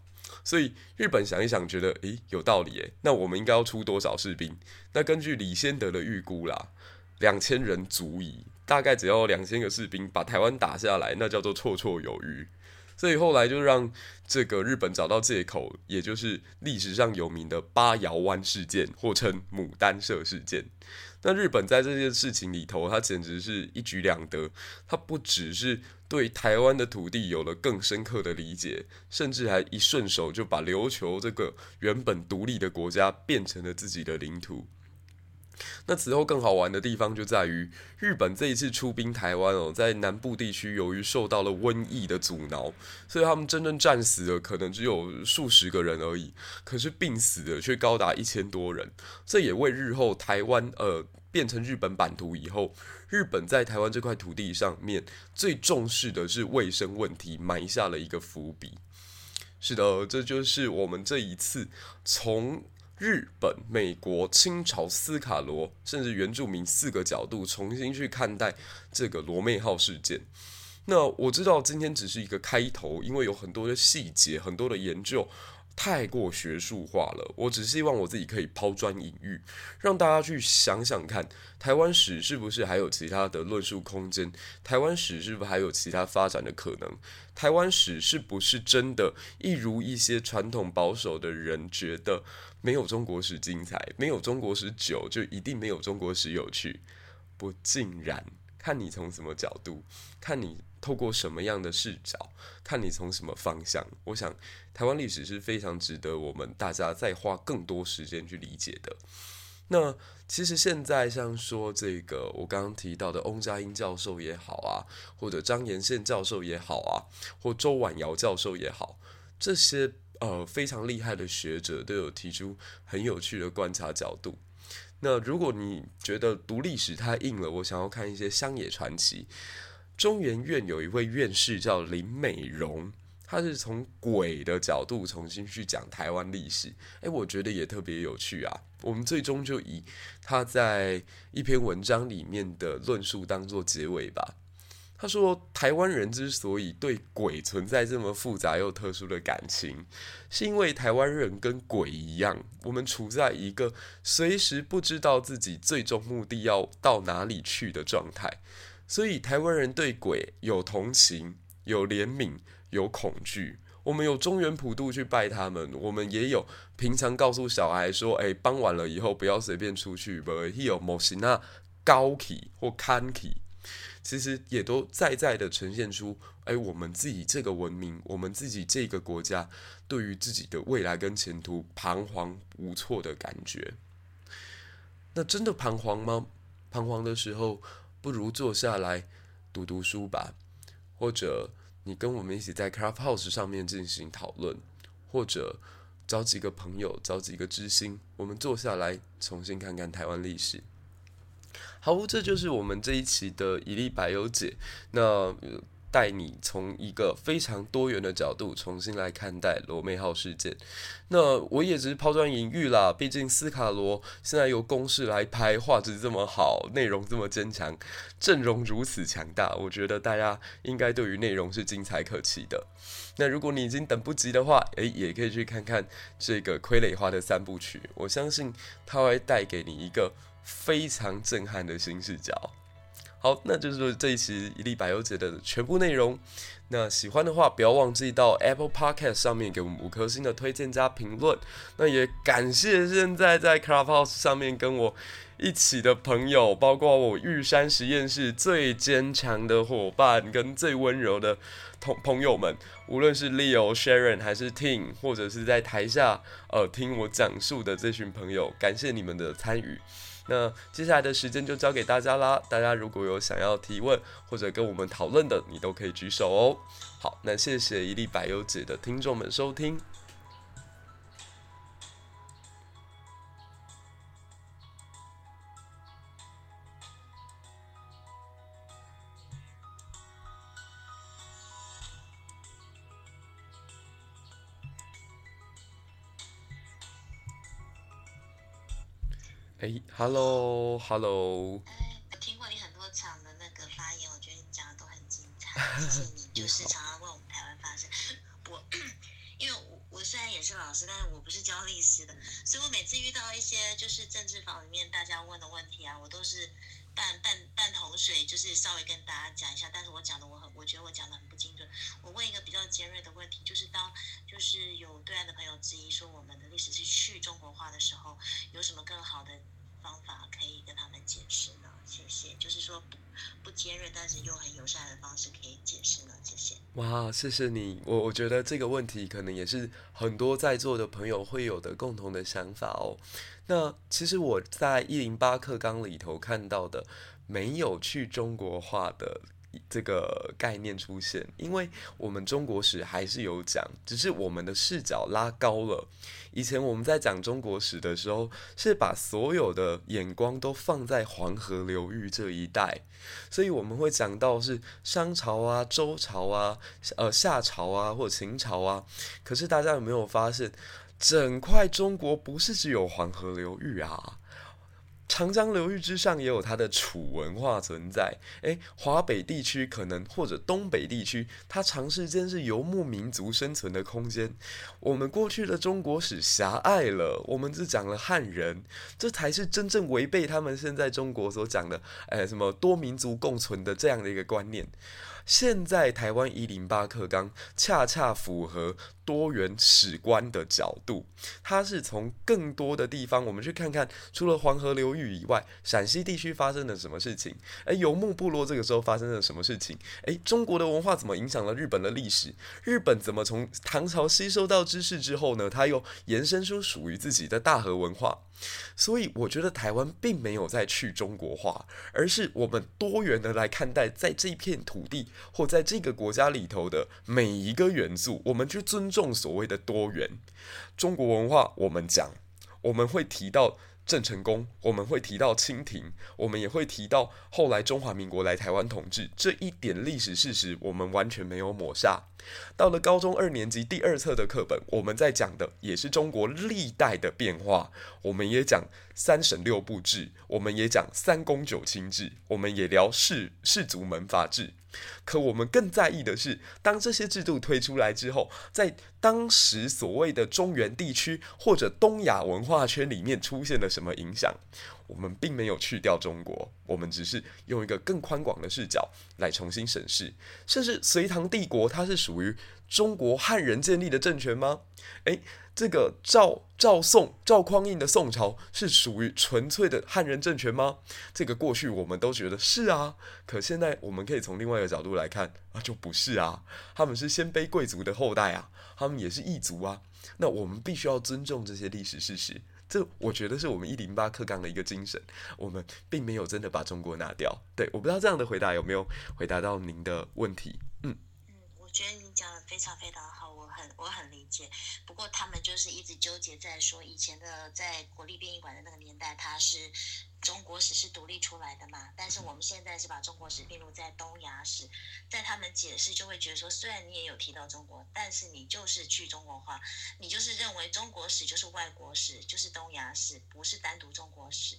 A: 所以日本想一想，觉得诶有道理诶，那我们应该要出多少士兵？那根据李先德的预估啦，两千人足矣，大概只要两千个士兵把台湾打下来，那叫做绰绰有余。所以后来就让这个日本找到借口，也就是历史上有名的八瑶湾事件，或称牡丹社事件。那日本在这件事情里头，它简直是一举两得，它不只是。对台湾的土地有了更深刻的理解，甚至还一顺手就把琉球这个原本独立的国家变成了自己的领土。那此后更好玩的地方就在于，日本这一次出兵台湾哦，在南部地区由于受到了瘟疫的阻挠，所以他们真正战死的可能只有数十个人而已，可是病死的却高达一千多人。这也为日后台湾呃变成日本版图以后，日本在台湾这块土地上面最重视的是卫生问题，埋下了一个伏笔。是的，这就是我们这一次从。日本、美国、清朝、斯卡罗，甚至原住民四个角度重新去看待这个罗妹号事件。那我知道今天只是一个开头，因为有很多的细节、很多的研究太过学术化了。我只希望我自己可以抛砖引玉，让大家去想想看，台湾史是不是还有其他的论述空间？台湾史是不是还有其他发展的可能？台湾史是不是真的，一如一些传统保守的人觉得？没有中国史精彩，没有中国史久，就一定没有中国史有趣。不尽然，看你从什么角度，看你透过什么样的视角，看你从什么方向。我想，台湾历史是非常值得我们大家再花更多时间去理解的。那其实现在像说这个，我刚刚提到的翁佳音教授也好啊，或者张延宪教授也好啊，或周婉窈教授也好，这些。呃，非常厉害的学者都有提出很有趣的观察角度。那如果你觉得读历史太硬了，我想要看一些乡野传奇。中研院有一位院士叫林美容，他是从鬼的角度重新去讲台湾历史。诶，我觉得也特别有趣啊。我们最终就以他在一篇文章里面的论述当做结尾吧。他说：“台湾人之所以对鬼存在这么复杂又特殊的感情，是因为台湾人跟鬼一样，我们处在一个随时不知道自己最终目的要到哪里去的状态。所以台湾人对鬼有同情、有怜悯、有恐惧。我们有中原普渡去拜他们，我们也有平常告诉小孩说：‘哎，傍晚了以后不要随便出去。’不，有某些那高起或看起。”其实也都在在的呈现出，哎，我们自己这个文明，我们自己这个国家，对于自己的未来跟前途彷徨无措的感觉。那真的彷徨吗？彷徨的时候，不如坐下来读读书吧，或者你跟我们一起在 Clubhouse 上面进行讨论，或者找几个朋友，找几个知心，我们坐下来重新看看台湾历史。好，这就是我们这一期的一历百忧解。那。带你从一个非常多元的角度重新来看待罗妹号事件。那我也只是抛砖引玉啦，毕竟斯卡罗现在由公式来拍，画质这么好，内容这么坚强，阵容如此强大，我觉得大家应该对于内容是精彩可期的。那如果你已经等不及的话，诶，也可以去看看这个傀儡花的三部曲，我相信它会带给你一个非常震撼的新视角。好，那就是这一期一粒百忧解的全部内容。那喜欢的话，不要忘记到 Apple Podcast 上面给我们五颗星的推荐加评论。那也感谢现在在 Clubhouse 上面跟我一起的朋友，包括我玉山实验室最坚强的伙伴跟最温柔的同朋友们，无论是 Leo、Sharon 还是 Ting，或者是在台下呃听我讲述的这群朋友，感谢你们的参与。那接下来的时间就交给大家啦，大家如果有想要提问或者跟我们讨论的，你都可以举手哦。好，那谢谢一粒百忧解的听众们收听。哎，Hello，Hello。
B: 哎，我听过你很多场的那个发言，我觉得你讲的都很精彩。谢谢你，就是常常为我们台湾发声。我，因为我我虽然也是老师，但是我不是教历史的，所以我每次遇到一些就是政治房里面大家问的问题啊，我都是。半半半桶水，就是稍微跟大家讲一下，但是我讲的我很，我觉得我讲的很不精准。我问一个比较尖锐的问题，就是当就是有对岸的朋友质疑说我们的历史是去中国化的时候，有什么更好的方法可以跟他们解释呢？谢谢。就是说不不尖锐，但是又很友善的方式可以解释呢？谢谢。
A: 哇，谢谢你。我我觉得这个问题可能也是很多在座的朋友会有的共同的想法哦。那其实我在一零八课纲里头看到的，没有去中国化的这个概念出现，因为我们中国史还是有讲，只是我们的视角拉高了。以前我们在讲中国史的时候，是把所有的眼光都放在黄河流域这一带，所以我们会讲到是商朝啊、周朝啊、呃夏朝啊或秦朝啊。可是大家有没有发现？整块中国不是只有黄河流域啊，长江流域之上也有它的楚文化存在。诶，华北地区可能或者东北地区，它长时间是游牧民族生存的空间。我们过去的中国史狭隘了，我们只讲了汉人，这才是真正违背他们现在中国所讲的，诶，什么多民族共存的这样的一个观念。现在台湾一零八克纲恰恰符合多元史观的角度，它是从更多的地方，我们去看看，除了黄河流域以外，陕西地区发生了什么事情？诶，游牧部落这个时候发生了什么事情？诶，中国的文化怎么影响了日本的历史？日本怎么从唐朝吸收到知识之后呢？它又延伸出属于自己的大和文化。所以我觉得台湾并没有在去中国化，而是我们多元的来看待，在这片土地或在这个国家里头的每一个元素，我们去尊众所谓的多元。中国文化，我们讲，我们会提到。郑成功，我们会提到清廷，我们也会提到后来中华民国来台湾统治这一点历史事实，我们完全没有抹杀。到了高中二年级第二册的课本，我们在讲的也是中国历代的变化，我们也讲三省六部制，我们也讲三公九卿制，我们也聊士士族门阀制。可我们更在意的是，当这些制度推出来之后，在当时所谓的中原地区或者东亚文化圈里面出现了什么影响？我们并没有去掉中国，我们只是用一个更宽广的视角来重新审视。甚至隋唐帝国，它是属于中国汉人建立的政权吗？诶。这个赵赵宋赵匡胤的宋朝是属于纯粹的汉人政权吗？这个过去我们都觉得是啊，可现在我们可以从另外一个角度来看啊，就不是啊，他们是鲜卑贵族的后代啊，他们也是异族啊，那我们必须要尊重这些历史事实，这我觉得是我们一零八课纲的一个精神，我们并没有真的把中国拿掉。对，我不知道这样的回答有没有回答到您的问题，
B: 觉得你讲的非常非常好，我很我很理解。不过他们就是一直纠结在说，以前的在国立殡仪馆的那个年代，它是中国史是独立出来的嘛。但是我们现在是把中国史并入在东亚史，在他们解释就会觉得说，虽然你也有提到中国，但是你就是去中国化，你就是认为中国史就是外国史，就是东亚史，不是单独中国史，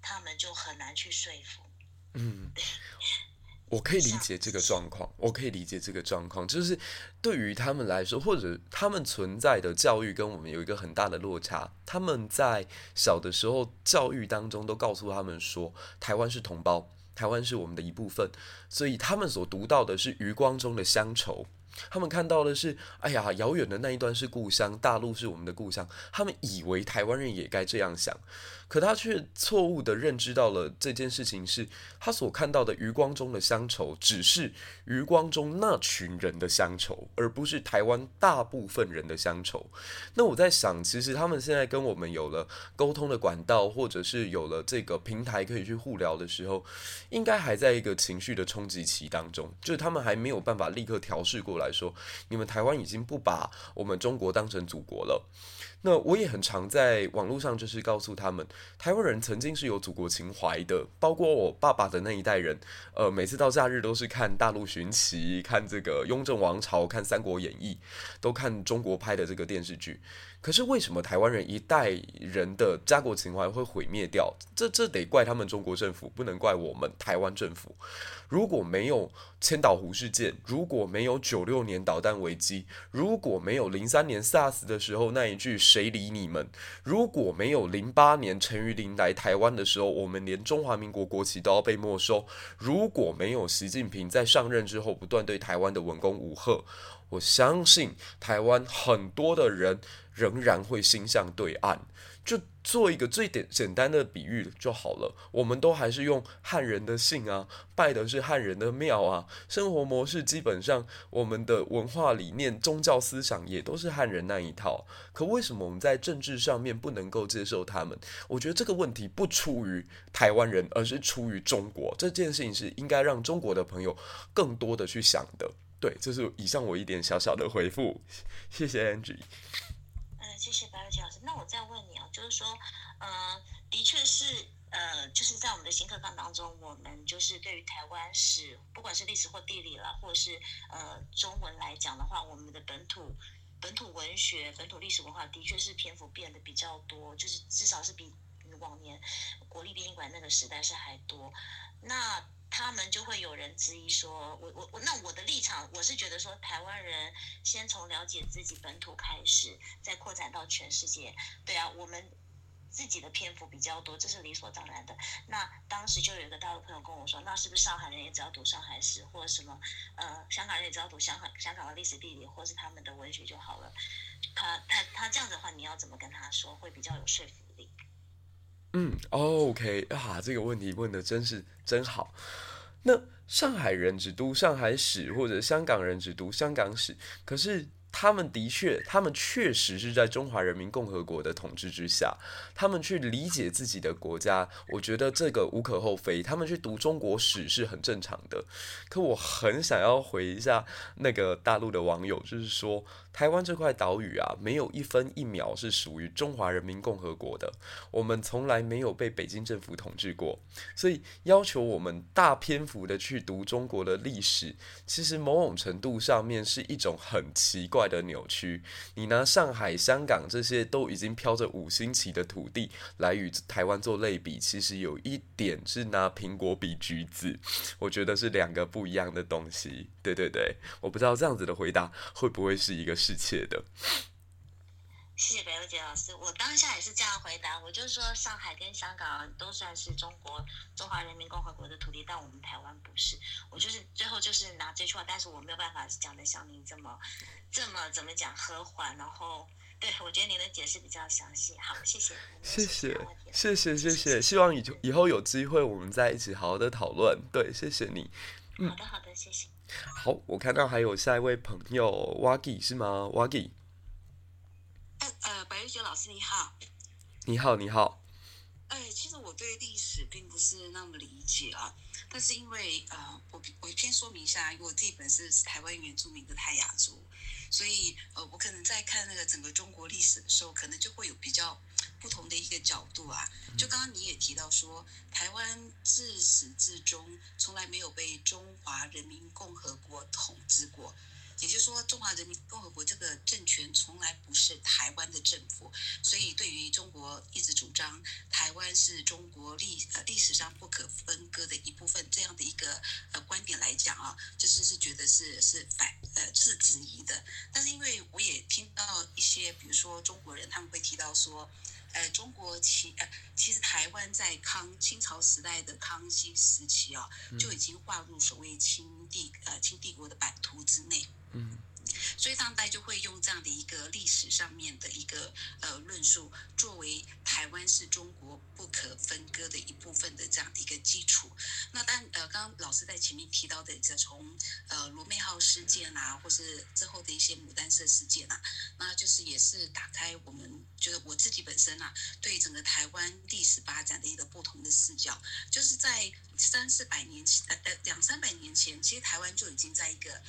B: 他们就很难去说服。
A: 嗯。我可以理解这个状况，我可以理解这个状况，就是对于他们来说，或者他们存在的教育跟我们有一个很大的落差。他们在小的时候教育当中都告诉他们说，台湾是同胞，台湾是我们的一部分，所以他们所读到的是余光中的乡愁。他们看到的是，哎呀，遥远的那一端是故乡，大陆是我们的故乡。他们以为台湾人也该这样想。可他却错误地认知到了这件事情，是他所看到的余光中的乡愁，只是余光中那群人的乡愁，而不是台湾大部分人的乡愁。那我在想，其实他们现在跟我们有了沟通的管道，或者是有了这个平台可以去互聊的时候，应该还在一个情绪的冲击期当中，就是他们还没有办法立刻调试过来说，你们台湾已经不把我们中国当成祖国了。那我也很常在网络上，就是告诉他们，台湾人曾经是有祖国情怀的，包括我爸爸的那一代人，呃，每次到假日都是看《大陆寻奇》，看这个《雍正王朝》，看《三国演义》，都看中国拍的这个电视剧。可是为什么台湾人一代人的家国情怀会毁灭掉？这这得怪他们中国政府，不能怪我们台湾政府。如果没有千岛湖事件，如果没有九六年导弹危机，如果没有零三年 SARS 的时候那一句“谁理你们”，如果没有零八年陈玉林来台湾的时候，我们连中华民国国旗都要被没收，如果没有习近平在上任之后不断对台湾的文攻武吓，我相信台湾很多的人。仍然会心向对岸，就做一个最简简单的比喻就好了。我们都还是用汉人的姓啊，拜的是汉人的庙啊，生活模式基本上，我们的文化理念、宗教思想也都是汉人那一套。可为什么我们在政治上面不能够接受他们？我觉得这个问题不出于台湾人，而是出于中国。这件事情是应该让中国的朋友更多的去想的。对，这是以上我一点小小的回复。谢谢 Angie。
B: 谢谢白玉洁老师。那我再问你啊，就是说，呃，的确是，呃，就是在我们的新课纲当中，我们就是对于台湾史，不管是历史或地理啦，或者是呃中文来讲的话，我们的本土本土文学、本土历史文化，的确是篇幅变得比较多，就是至少是比往年国立编译馆那个时代是还多。那他们就会有人质疑说，我我我，那我的立场，我是觉得说，台湾人先从了解自己本土开始，再扩展到全世界。对啊，我们自己的篇幅比较多，这是理所当然的。那当时就有一个大陆朋友跟我说，那是不是上海人也只要读上海史，或者什么，呃，香港人也只要读香港香港的历史地理，或是他们的文学就好了？他他他这样子的话，你要怎么跟他说，会比较有说服？
A: 嗯，OK 啊，这个问题问的真是真好。那上海人只读上海史，或者香港人只读香港史，可是他们的确，他们确实是在中华人民共和国的统治之下，他们去理解自己的国家，我觉得这个无可厚非。他们去读中国史是很正常的。可我很想要回一下那个大陆的网友，就是说。台湾这块岛屿啊，没有一分一秒是属于中华人民共和国的。我们从来没有被北京政府统治过，所以要求我们大篇幅的去读中国的历史，其实某种程度上面是一种很奇怪的扭曲。你拿上海、香港这些都已经飘着五星旗的土地来与台湾做类比，其实有一点是拿苹果比橘子，我觉得是两个不一样的东西。对对对，我不知道这样子的回答会不会是一个。世切的，
B: 谢谢白优杰老师。我当下也是这样回答，我就说上海跟香港都算是中国中华人民共和国的土地，但我们台湾不是。我就是最后就是拿这句话，但是我没有办法讲的像您这么这么怎么讲和缓。然后，对，我觉得您的解释比较详细。好，谢谢，
A: 谢谢，谢谢，谢谢。希望以以后有机会我们再一起好好的讨论。对，谢谢你。
B: 嗯，好的，好的，谢谢。
A: 好，我看到还有下一位朋友 Wagi 是吗？Wagi，
C: 呃，白玉雪老师你好，
A: 你好，你好。
C: 哎，其实我对历史并不是那么理解啊，但是因为呃，我我先说明一下，因为我自己本身是台湾原住民的泰雅族，所以呃，我可能在看那个整个中国历史的时候，可能就会有比较不同的一个角度啊。就刚刚你也提到说，台湾自始至终从来没有被中华人民共和国统治过。也就是说，中华人民共和国这个政权从来不是台湾的政府，所以对于中国一直主张台湾是中国历呃历史上不可分割的一部分这样的一个呃观点来讲啊，就是是觉得是是反呃是质疑的。但是因为我也听到一些，比如说中国人他们会提到说，呃，中国其呃其实台湾在康清朝时代的康熙时期啊，就已经划入所谓清帝呃清帝国的版图之内。嗯，所以当代就会用这样的一个历史上面的一个呃论述，作为台湾是中国不可分割的一部分的这样的一个基础。那但呃，刚刚老师在前面提到的，这从呃罗妹号事件啊，或是之后的一些牡丹社事件啊，那就是也是打开我们就是我自己本身啊，对整个台湾历史发展的一个不同的视角，就是在三四百年前呃呃两三百年前，其实台湾就已经在一个。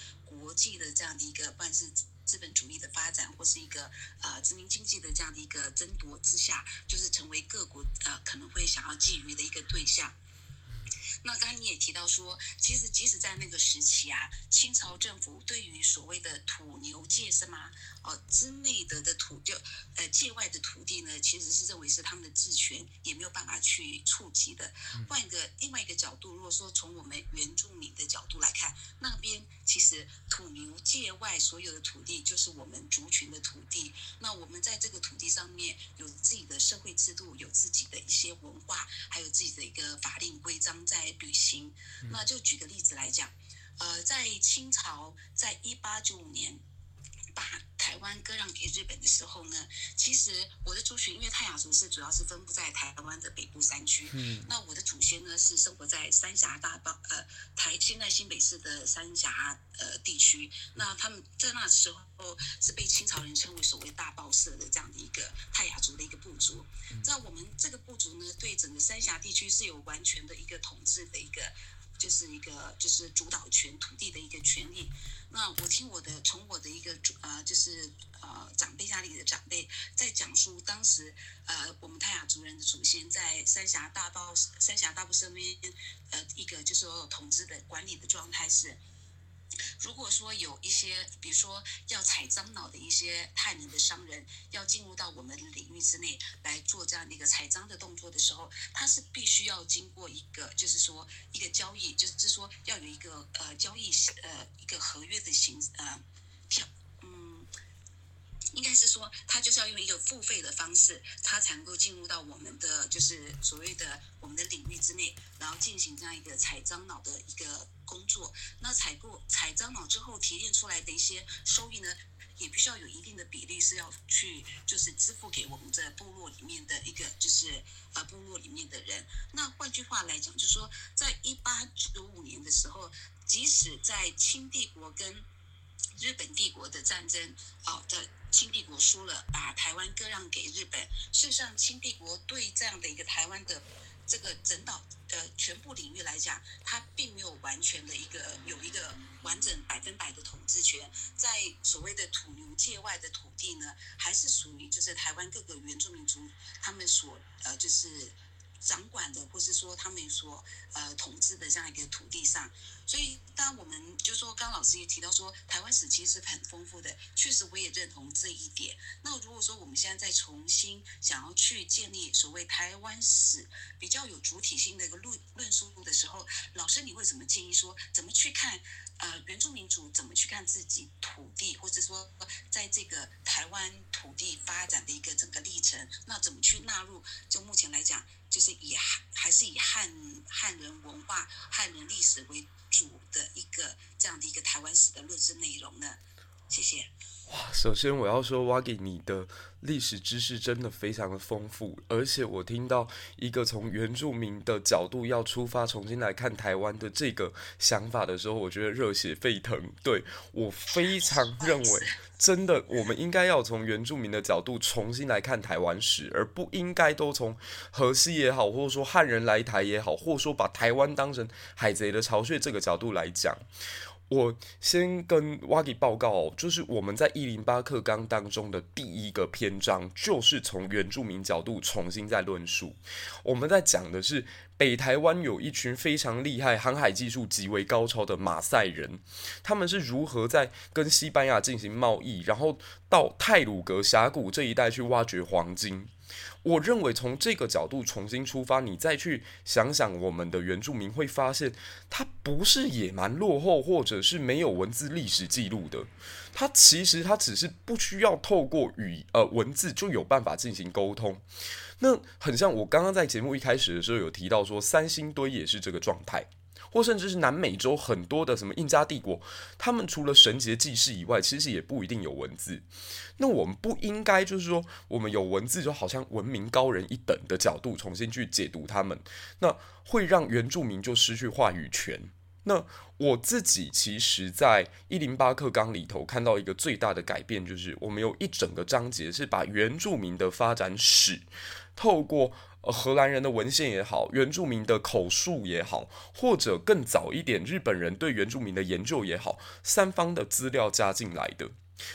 C: 国际的这样的一个，不管是资本主义的发展，或是一个呃殖民经济的这样的一个争夺之下，就是成为各国呃可能会想要觊觎的一个对象。那刚才你也提到说，其实即使在那个时期啊，清朝政府对于所谓的土牛界是吗？哦，之内的的土就呃界外的土地呢，其实是认为是他们的治权，也没有办法去触及的。换一个另外一个角度，如果说从我们原住民的角度来看，那边其实土牛界外所有的土地就是我们族群的土地。那我们在这个土地上面有自己的社会制度，有自己的一些文化，还有自己的一个法令规章在履行。那就举个例子来讲，呃，在清朝在一八九五年。把台湾割让给日本的时候呢，其实我的族群，因为泰雅族是主要是分布在台湾的北部山区，嗯，那我的祖先呢是生活在三峡大坝呃台现在新北市的三峡呃地区，那他们在那时候是被清朝人称为所谓大报社的这样的一个泰雅族的一个部族，在我们这个部族呢，对整个三峡地区是有完全的一个统治的一个。就是一个就是主导权土地的一个权利。那我听我的从我的一个主呃就是呃长辈家里的长辈在讲述当时呃我们泰雅族人的祖先在三峡大道三峡大部身边呃一个就是说统治的管理的状态是。如果说有一些，比如说要采樟脑的一些泰人的商人，要进入到我们领域之内来做这样的一个采樟的动作的时候，他是必须要经过一个，就是说一个交易，就是说要有一个呃交易呃一个合约的形呃条，应该是说他就是要用一个付费的方式，他才能够进入到我们的就是所谓的我们的领域之内，然后进行这样一个采樟脑的一个。工作，那采购采樟脑之后提炼出来的一些收益呢，也必须要有一定的比例是要去就是支付给我们这部落里面的一个就是呃部落里面的人。那换句话来讲，就是说在一八九五年的时候，即使在清帝国跟日本帝国的战争，哦的清帝国输了，把台湾割让给日本。事实上，清帝国对这样的一个台湾的。这个整岛的全部领域来讲，它并没有完全的一个有一个完整百分百的统治权，在所谓的土牛界外的土地呢，还是属于就是台湾各个原住民族他们所呃就是。掌管的，或是说他们所呃统治的这样一个土地上，所以当我们就说，刚老师也提到说，台湾史其实是很丰富的，确实我也认同这一点。那如果说我们现在再重新想要去建立所谓台湾史比较有主体性的一个论论述的时候，老师你会怎么建议说，怎么去看呃原住民族怎么去看自己土地，或者说在这个台湾土地发展的一个整个历程，那怎么去纳入？就目前来讲。就是以汉还是以汉汉人文化、汉人历史为主的一个这样的一个台湾史的论述内容呢？谢谢。
A: 哇，首先我要说，哇给你的历史知识真的非常的丰富，而且我听到一个从原住民的角度要出发，重新来看台湾的这个想法的时候，我觉得热血沸腾。对，我非常认为，真的，我们应该要从原住民的角度重新来看台湾史，而不应该都从荷西也好，或者说汉人来台也好，或者说把台湾当成海贼的巢穴这个角度来讲。我先跟哇给报告，就是我们在一零八课纲当中的第一个篇章，就是从原住民角度重新再论述。我们在讲的是北台湾有一群非常厉害、航海技术极为高超的马赛人，他们是如何在跟西班牙进行贸易，然后到太鲁阁峡谷这一带去挖掘黄金。我认为从这个角度重新出发，你再去想想我们的原住民，会发现他不是野蛮落后，或者是没有文字历史记录的。他其实他只是不需要透过语呃文字就有办法进行沟通。那很像我刚刚在节目一开始的时候有提到说，三星堆也是这个状态。或甚至是南美洲很多的什么印加帝国，他们除了绳结记事以外，其实也不一定有文字。那我们不应该就是说，我们有文字就好像文明高人一等的角度重新去解读他们，那会让原住民就失去话语权。那我自己其实，在一零八课纲里头看到一个最大的改变，就是我们有一整个章节是把原住民的发展史透过。荷兰人的文献也好，原住民的口述也好，或者更早一点日本人对原住民的研究也好，三方的资料加进来的。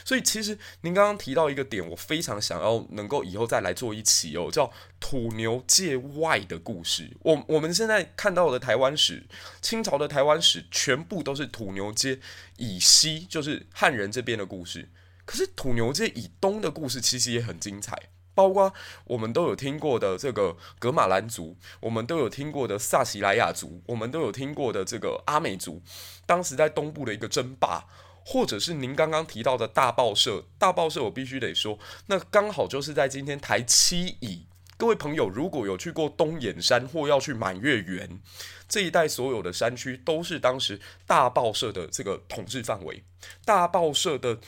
A: 所以其实您刚刚提到一个点，我非常想要能够以后再来做一期哦，叫土牛界外的故事。我我们现在看到的台湾史，清朝的台湾史全部都是土牛街以西，就是汉人这边的故事。可是土牛街以东的故事其实也很精彩。包括我们都有听过的这个格马兰族，我们都有听过的萨奇莱雅族，我们都有听过的这个阿美族，当时在东部的一个争霸，或者是您刚刚提到的大报社，大报社我必须得说，那刚好就是在今天台七乙，各位朋友如果有去过东眼山或要去满月园这一带，所有的山区都是当时大报社的这个统治范围，大报社的。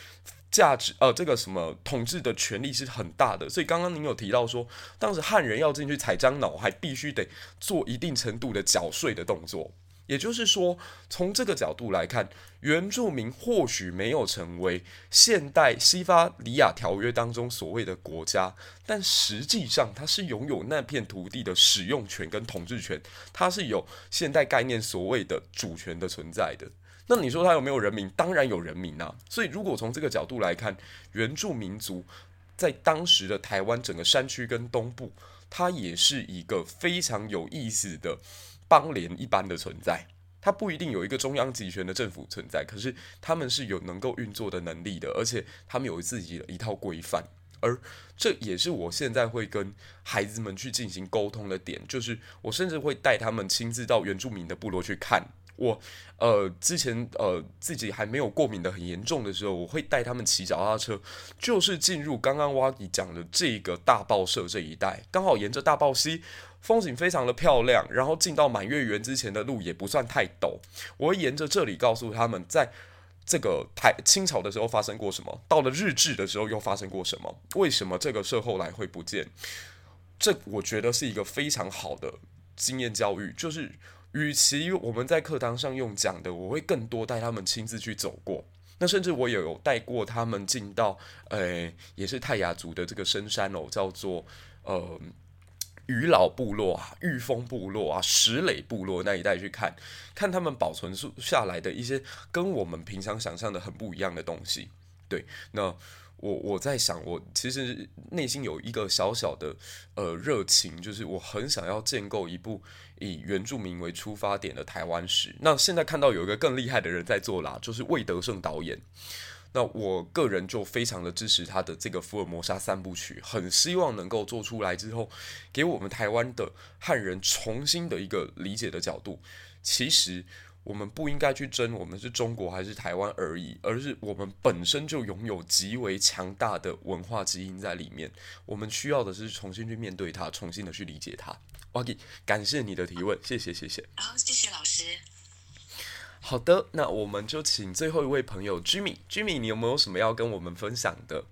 A: 价值呃，这个什么统治的权力是很大的，所以刚刚您有提到说，当时汉人要进去采樟脑，还必须得做一定程度的缴税的动作。也就是说，从这个角度来看，原住民或许没有成为现代西法里亚条约当中所谓的国家，但实际上它是拥有那片土地的使用权跟统治权，它是有现代概念所谓的主权的存在的。那你说他有没有人民？当然有人民啊！所以如果从这个角度来看，原住民族在当时的台湾整个山区跟东部，它也是一个非常有意思的邦联一般的存在。它不一定有一个中央集权的政府存在，可是他们是有能够运作的能力的，而且他们有自己的一套规范。而这也是我现在会跟孩子们去进行沟通的点，就是我甚至会带他们亲自到原住民的部落去看。我呃之前呃自己还没有过敏的很严重的时候，我会带他们骑脚踏车，就是进入刚刚哇给讲的这个大报社这一带，刚好沿着大报溪，风景非常的漂亮，然后进到满月园之前的路也不算太陡，我会沿着这里告诉他们，在这个台清朝的时候发生过什么，到了日治的时候又发生过什么，为什么这个社后来会不见？这我觉得是一个非常好的经验教育，就是。与其我们在课堂上用讲的，我会更多带他们亲自去走过。那甚至我也有带过他们进到，呃，也是泰雅族的这个深山哦，叫做呃鱼老部落啊、玉峰部落啊、石垒部落那一带去看，看他们保存下来的一些跟我们平常想象的很不一样的东西。对，那。我我在想，我其实内心有一个小小的呃热情，就是我很想要建构一部以原住民为出发点的台湾史。那现在看到有一个更厉害的人在做啦，就是魏德圣导演。那我个人就非常的支持他的这个福尔摩沙三部曲，很希望能够做出来之后，给我们台湾的汉人重新的一个理解的角度。其实。我们不应该去争我们是中国还是台湾而已，而是我们本身就拥有极为强大的文化基因在里面。我们需要的是重新去面对它，重新的去理解它。哇，感谢你的提问，谢谢谢谢。
C: 好，谢谢老师。
A: 好的，那我们就请最后一位朋友 Jimmy，Jimmy，你有没有什么要跟我们分享的？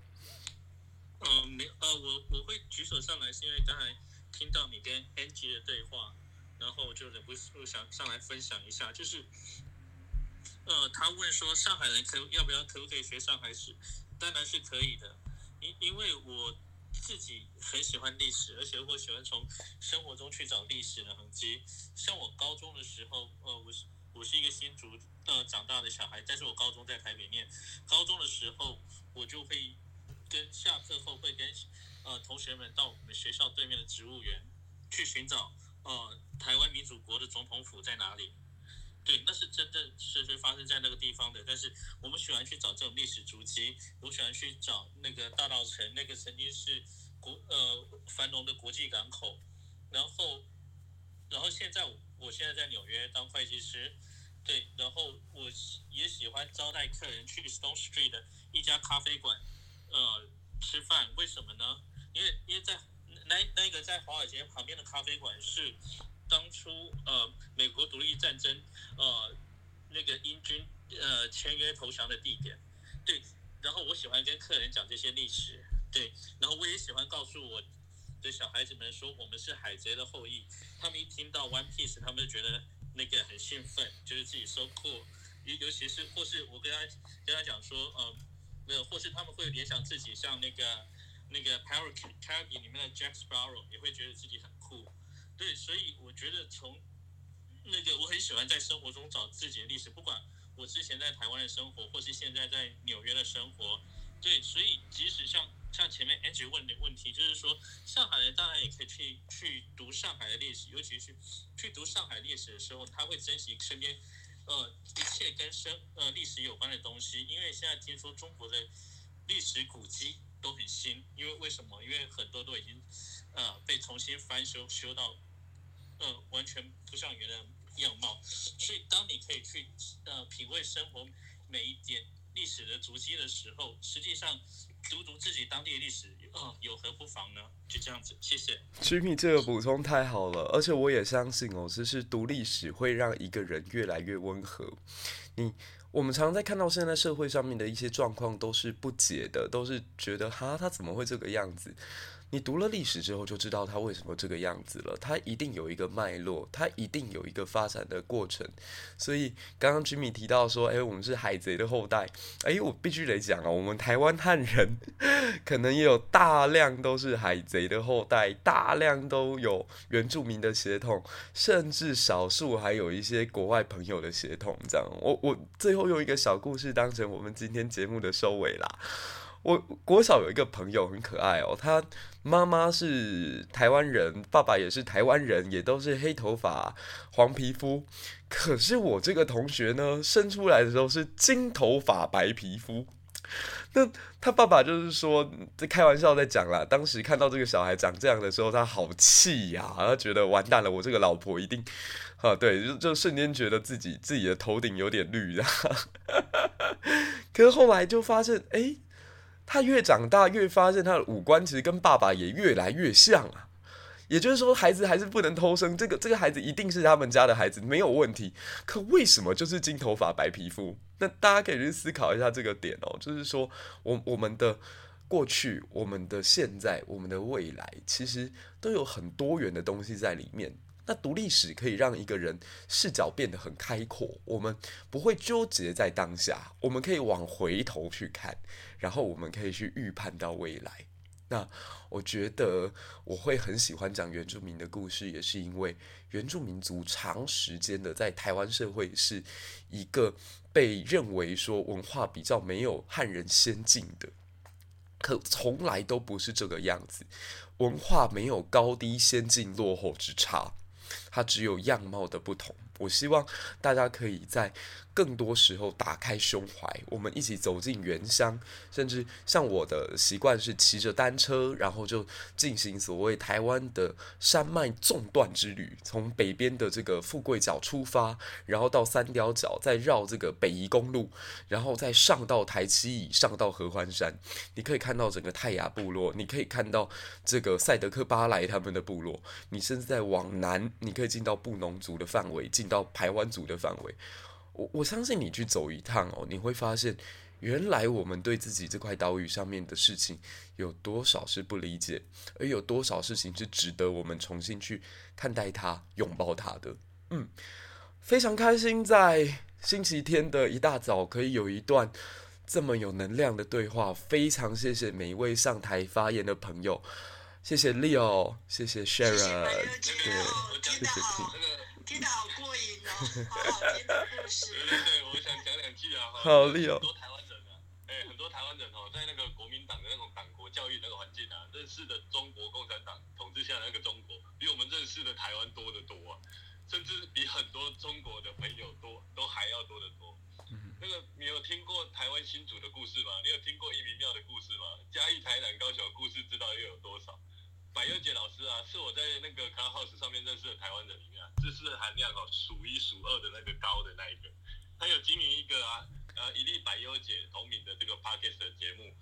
D: 呃，没，呃，我我会举手上来，是因为刚才听到你跟 Angie 的对话，然后我就忍不住想上来分享一下，就是，呃，他问说上海人可要不要可不可以学上海史？当然是可以的，因因为我自己很喜欢历史，而且我喜欢从生活中去找历史的痕迹。像我高中的时候，呃，我是我是一个新竹呃长大的小孩，但是我高中在台北念，高中的时候我就会。跟下课后会跟呃同学们到我们学校对面的植物园去寻找呃台湾民主国的总统府在哪里？对，那是真正是是发生在那个地方的。但是我们喜欢去找这种历史足迹，我喜欢去找那个大稻城，那个曾经是国呃繁荣的国际港口。然后，然后现在我现在在纽约当会计师，对，然后我也喜欢招待客人去 Stone Street 的一家咖啡馆。呃，吃饭为什么呢？因为因为在那那个在华尔街旁边的咖啡馆是当初呃美国独立战争呃那个英军呃签约投降的地点，对。然后我喜欢跟客人讲这些历史，对。然后我也喜欢告诉我的小孩子们说我们是海贼的后裔，他们一听到 One Piece，他们就觉得那个很兴奋，就是自己收获。尤尤其是或是我跟他跟他讲说，呃。没有，或是他们会联想自己像那个那个 Pirate Caribbean 里面的 Jack Sparrow，也会觉得自己很。对，所以我觉得从那个我很喜欢在生活中找自己的历史，不管我之前在台湾的生活，或是现在在纽约的生活。对，所以即使像像前面 Angie 问的问题，就是说上海人当然也可以去去读上海的历史，尤其是去读上海历史的时候，他会珍惜身边。呃，一切跟生呃历史有关的东西，因为现在听说中国的历史古迹都很新，因为为什么？因为很多都已经呃被重新翻修，修到呃完全不像原来样貌。所以当你可以去呃品味生活每一点历史的足迹的时候，实际上。读读自己当地的历史，哦，有何不妨呢？就这样子，谢谢。
A: Jimmy 这个补充太好了，而且我也相信哦，其实读历史会让一个人越来越温和。你，我们常在看到现在社会上面的一些状况，都是不解的，都是觉得哈，他怎么会这个样子？你读了历史之后，就知道他为什么这个样子了。他一定有一个脉络，他一定有一个发展的过程。所以刚刚 Jimmy 提到说，哎，我们是海贼的后代。哎，我必须得讲啊，我们台湾汉人 可能也有大量都是海贼的后代，大量都有原住民的血统，甚至少数还有一些国外朋友的血统。这样，我我最后用一个小故事当成我们今天节目的收尾啦。我国小有一个朋友很可爱哦，他妈妈是台湾人，爸爸也是台湾人，也都是黑头发、黄皮肤。可是我这个同学呢，生出来的时候是金头发、白皮肤。那他爸爸就是说在开玩笑在讲啦，当时看到这个小孩长这样的时候，他好气呀，他觉得完蛋了，我这个老婆一定啊，对，就就瞬间觉得自己自己的头顶有点绿啊。可是后来就发现，哎。他越长大，越发现他的五官其实跟爸爸也越来越像啊。也就是说，孩子还是不能偷生，这个这个孩子一定是他们家的孩子，没有问题。可为什么就是金头发、白皮肤？那大家可以去思考一下这个点哦。就是说，我我们的过去、我们的现在、我们的未来，其实都有很多元的东西在里面。那读历史可以让一个人视角变得很开阔，我们不会纠结在当下，我们可以往回头去看，然后我们可以去预判到未来。那我觉得我会很喜欢讲原住民的故事，也是因为原住民族长时间的在台湾社会是一个被认为说文化比较没有汉人先进的，可从来都不是这个样子，文化没有高低、先进、落后之差。它只有样貌的不同。我希望大家可以在更多时候打开胸怀，我们一起走进原乡，甚至像我的习惯是骑着单车，然后就进行所谓台湾的山脉纵断之旅，从北边的这个富贵角出发，然后到三貂角，再绕这个北宜公路，然后再上到台七乙，上到合欢山，你可以看到整个泰雅部落，你可以看到这个赛德克巴莱他们的部落，你甚至在往南，你可以进到布农族的范围，进到排湾族的范围，我我相信你去走一趟哦，你会发现，原来我们对自己这块岛屿上面的事情有多少是不理解，而有多少事情是值得我们重新去看待它、拥抱它的。嗯，非常开心在星期天的一大早可以有一段这么有能量的对话，非常谢谢每一位上台发言的朋友，谢谢 Leo，谢谢 Sharon，
E: 对，谢谢听。听得好过瘾哦，好好 听的故事。对对对，我想讲两句啊。
A: 好厉害。
F: 很多台湾人啊，哎、欸，很多台湾人哦，在那个国民党的那种党国教育那个环境啊，认识的中国共产党统治下的那个中国，比我们认识的台湾多得多啊，甚至比很多中国的朋友多都还要多得多。嗯、那个你有听过台湾新竹的故事吗？你有听过一民庙的故事吗？嘉义、台南、高雄的故事知道又有多少？百优姐老师啊，是我在那个 Clubhouse 上面认识的台湾人里面啊，知识含量哦数一数二的那个高的那一个。他有经营一个啊，呃，一粒百优姐同名的这个 Podcast 的节目，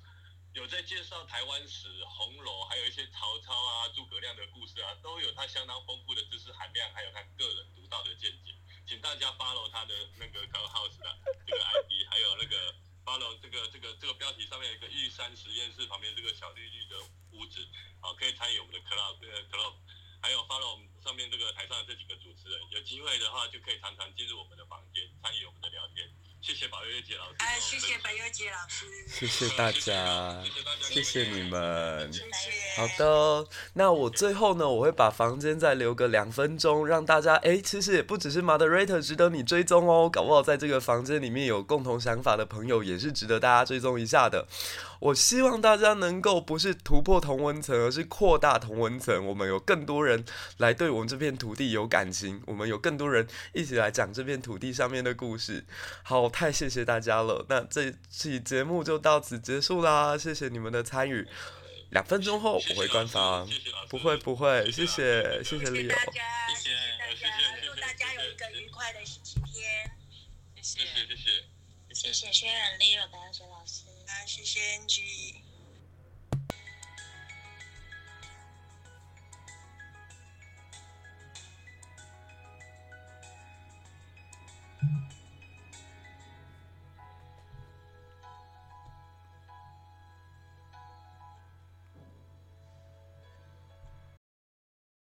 F: 有在介绍台湾史、红楼，还有一些曹操啊、诸葛亮的故事啊，都有他相当丰富的知识含量，还有他个人独到的见解。请大家 follow 他的那个 Clubhouse 啊，这个 ID，还有那个 follow 这个这个这个标题上面有一个玉山实验室旁边这个小绿绿的屋子。好，可以参与我们的 club，这个 club，还有 follow 我们上面这个台上的这几个主持人，有机会的话就可以常常进入我们的房间，参与我们的聊天。谢谢白月姐老师。
E: 哎，谢谢白月姐老师。
A: 谢谢大家，谢谢大家，谢谢你们。
E: 谢谢。
A: 好的，那我最后呢，我会把房间再留个两分钟，让大家哎，其实也不只是 moderator 值得你追踪哦，搞不好在这个房间里面有共同想法的朋友也是值得大家追踪一下的。我希望大家能够不是突破同温层，而是扩大同温层。我们有更多人来对我们这片土地有感情，我们有更多人一起来讲这片土地上面的故事。好，太谢谢大家了。那这期节目就到此结束啦，谢谢你们的参与。两分钟后我会关房，不会不会，谢谢谢谢 Leo，谢谢大
E: 家，谢谢大家，祝大家有一个愉快的星期天。谢谢谢谢谢谢谢老师。谢谢谢 NG。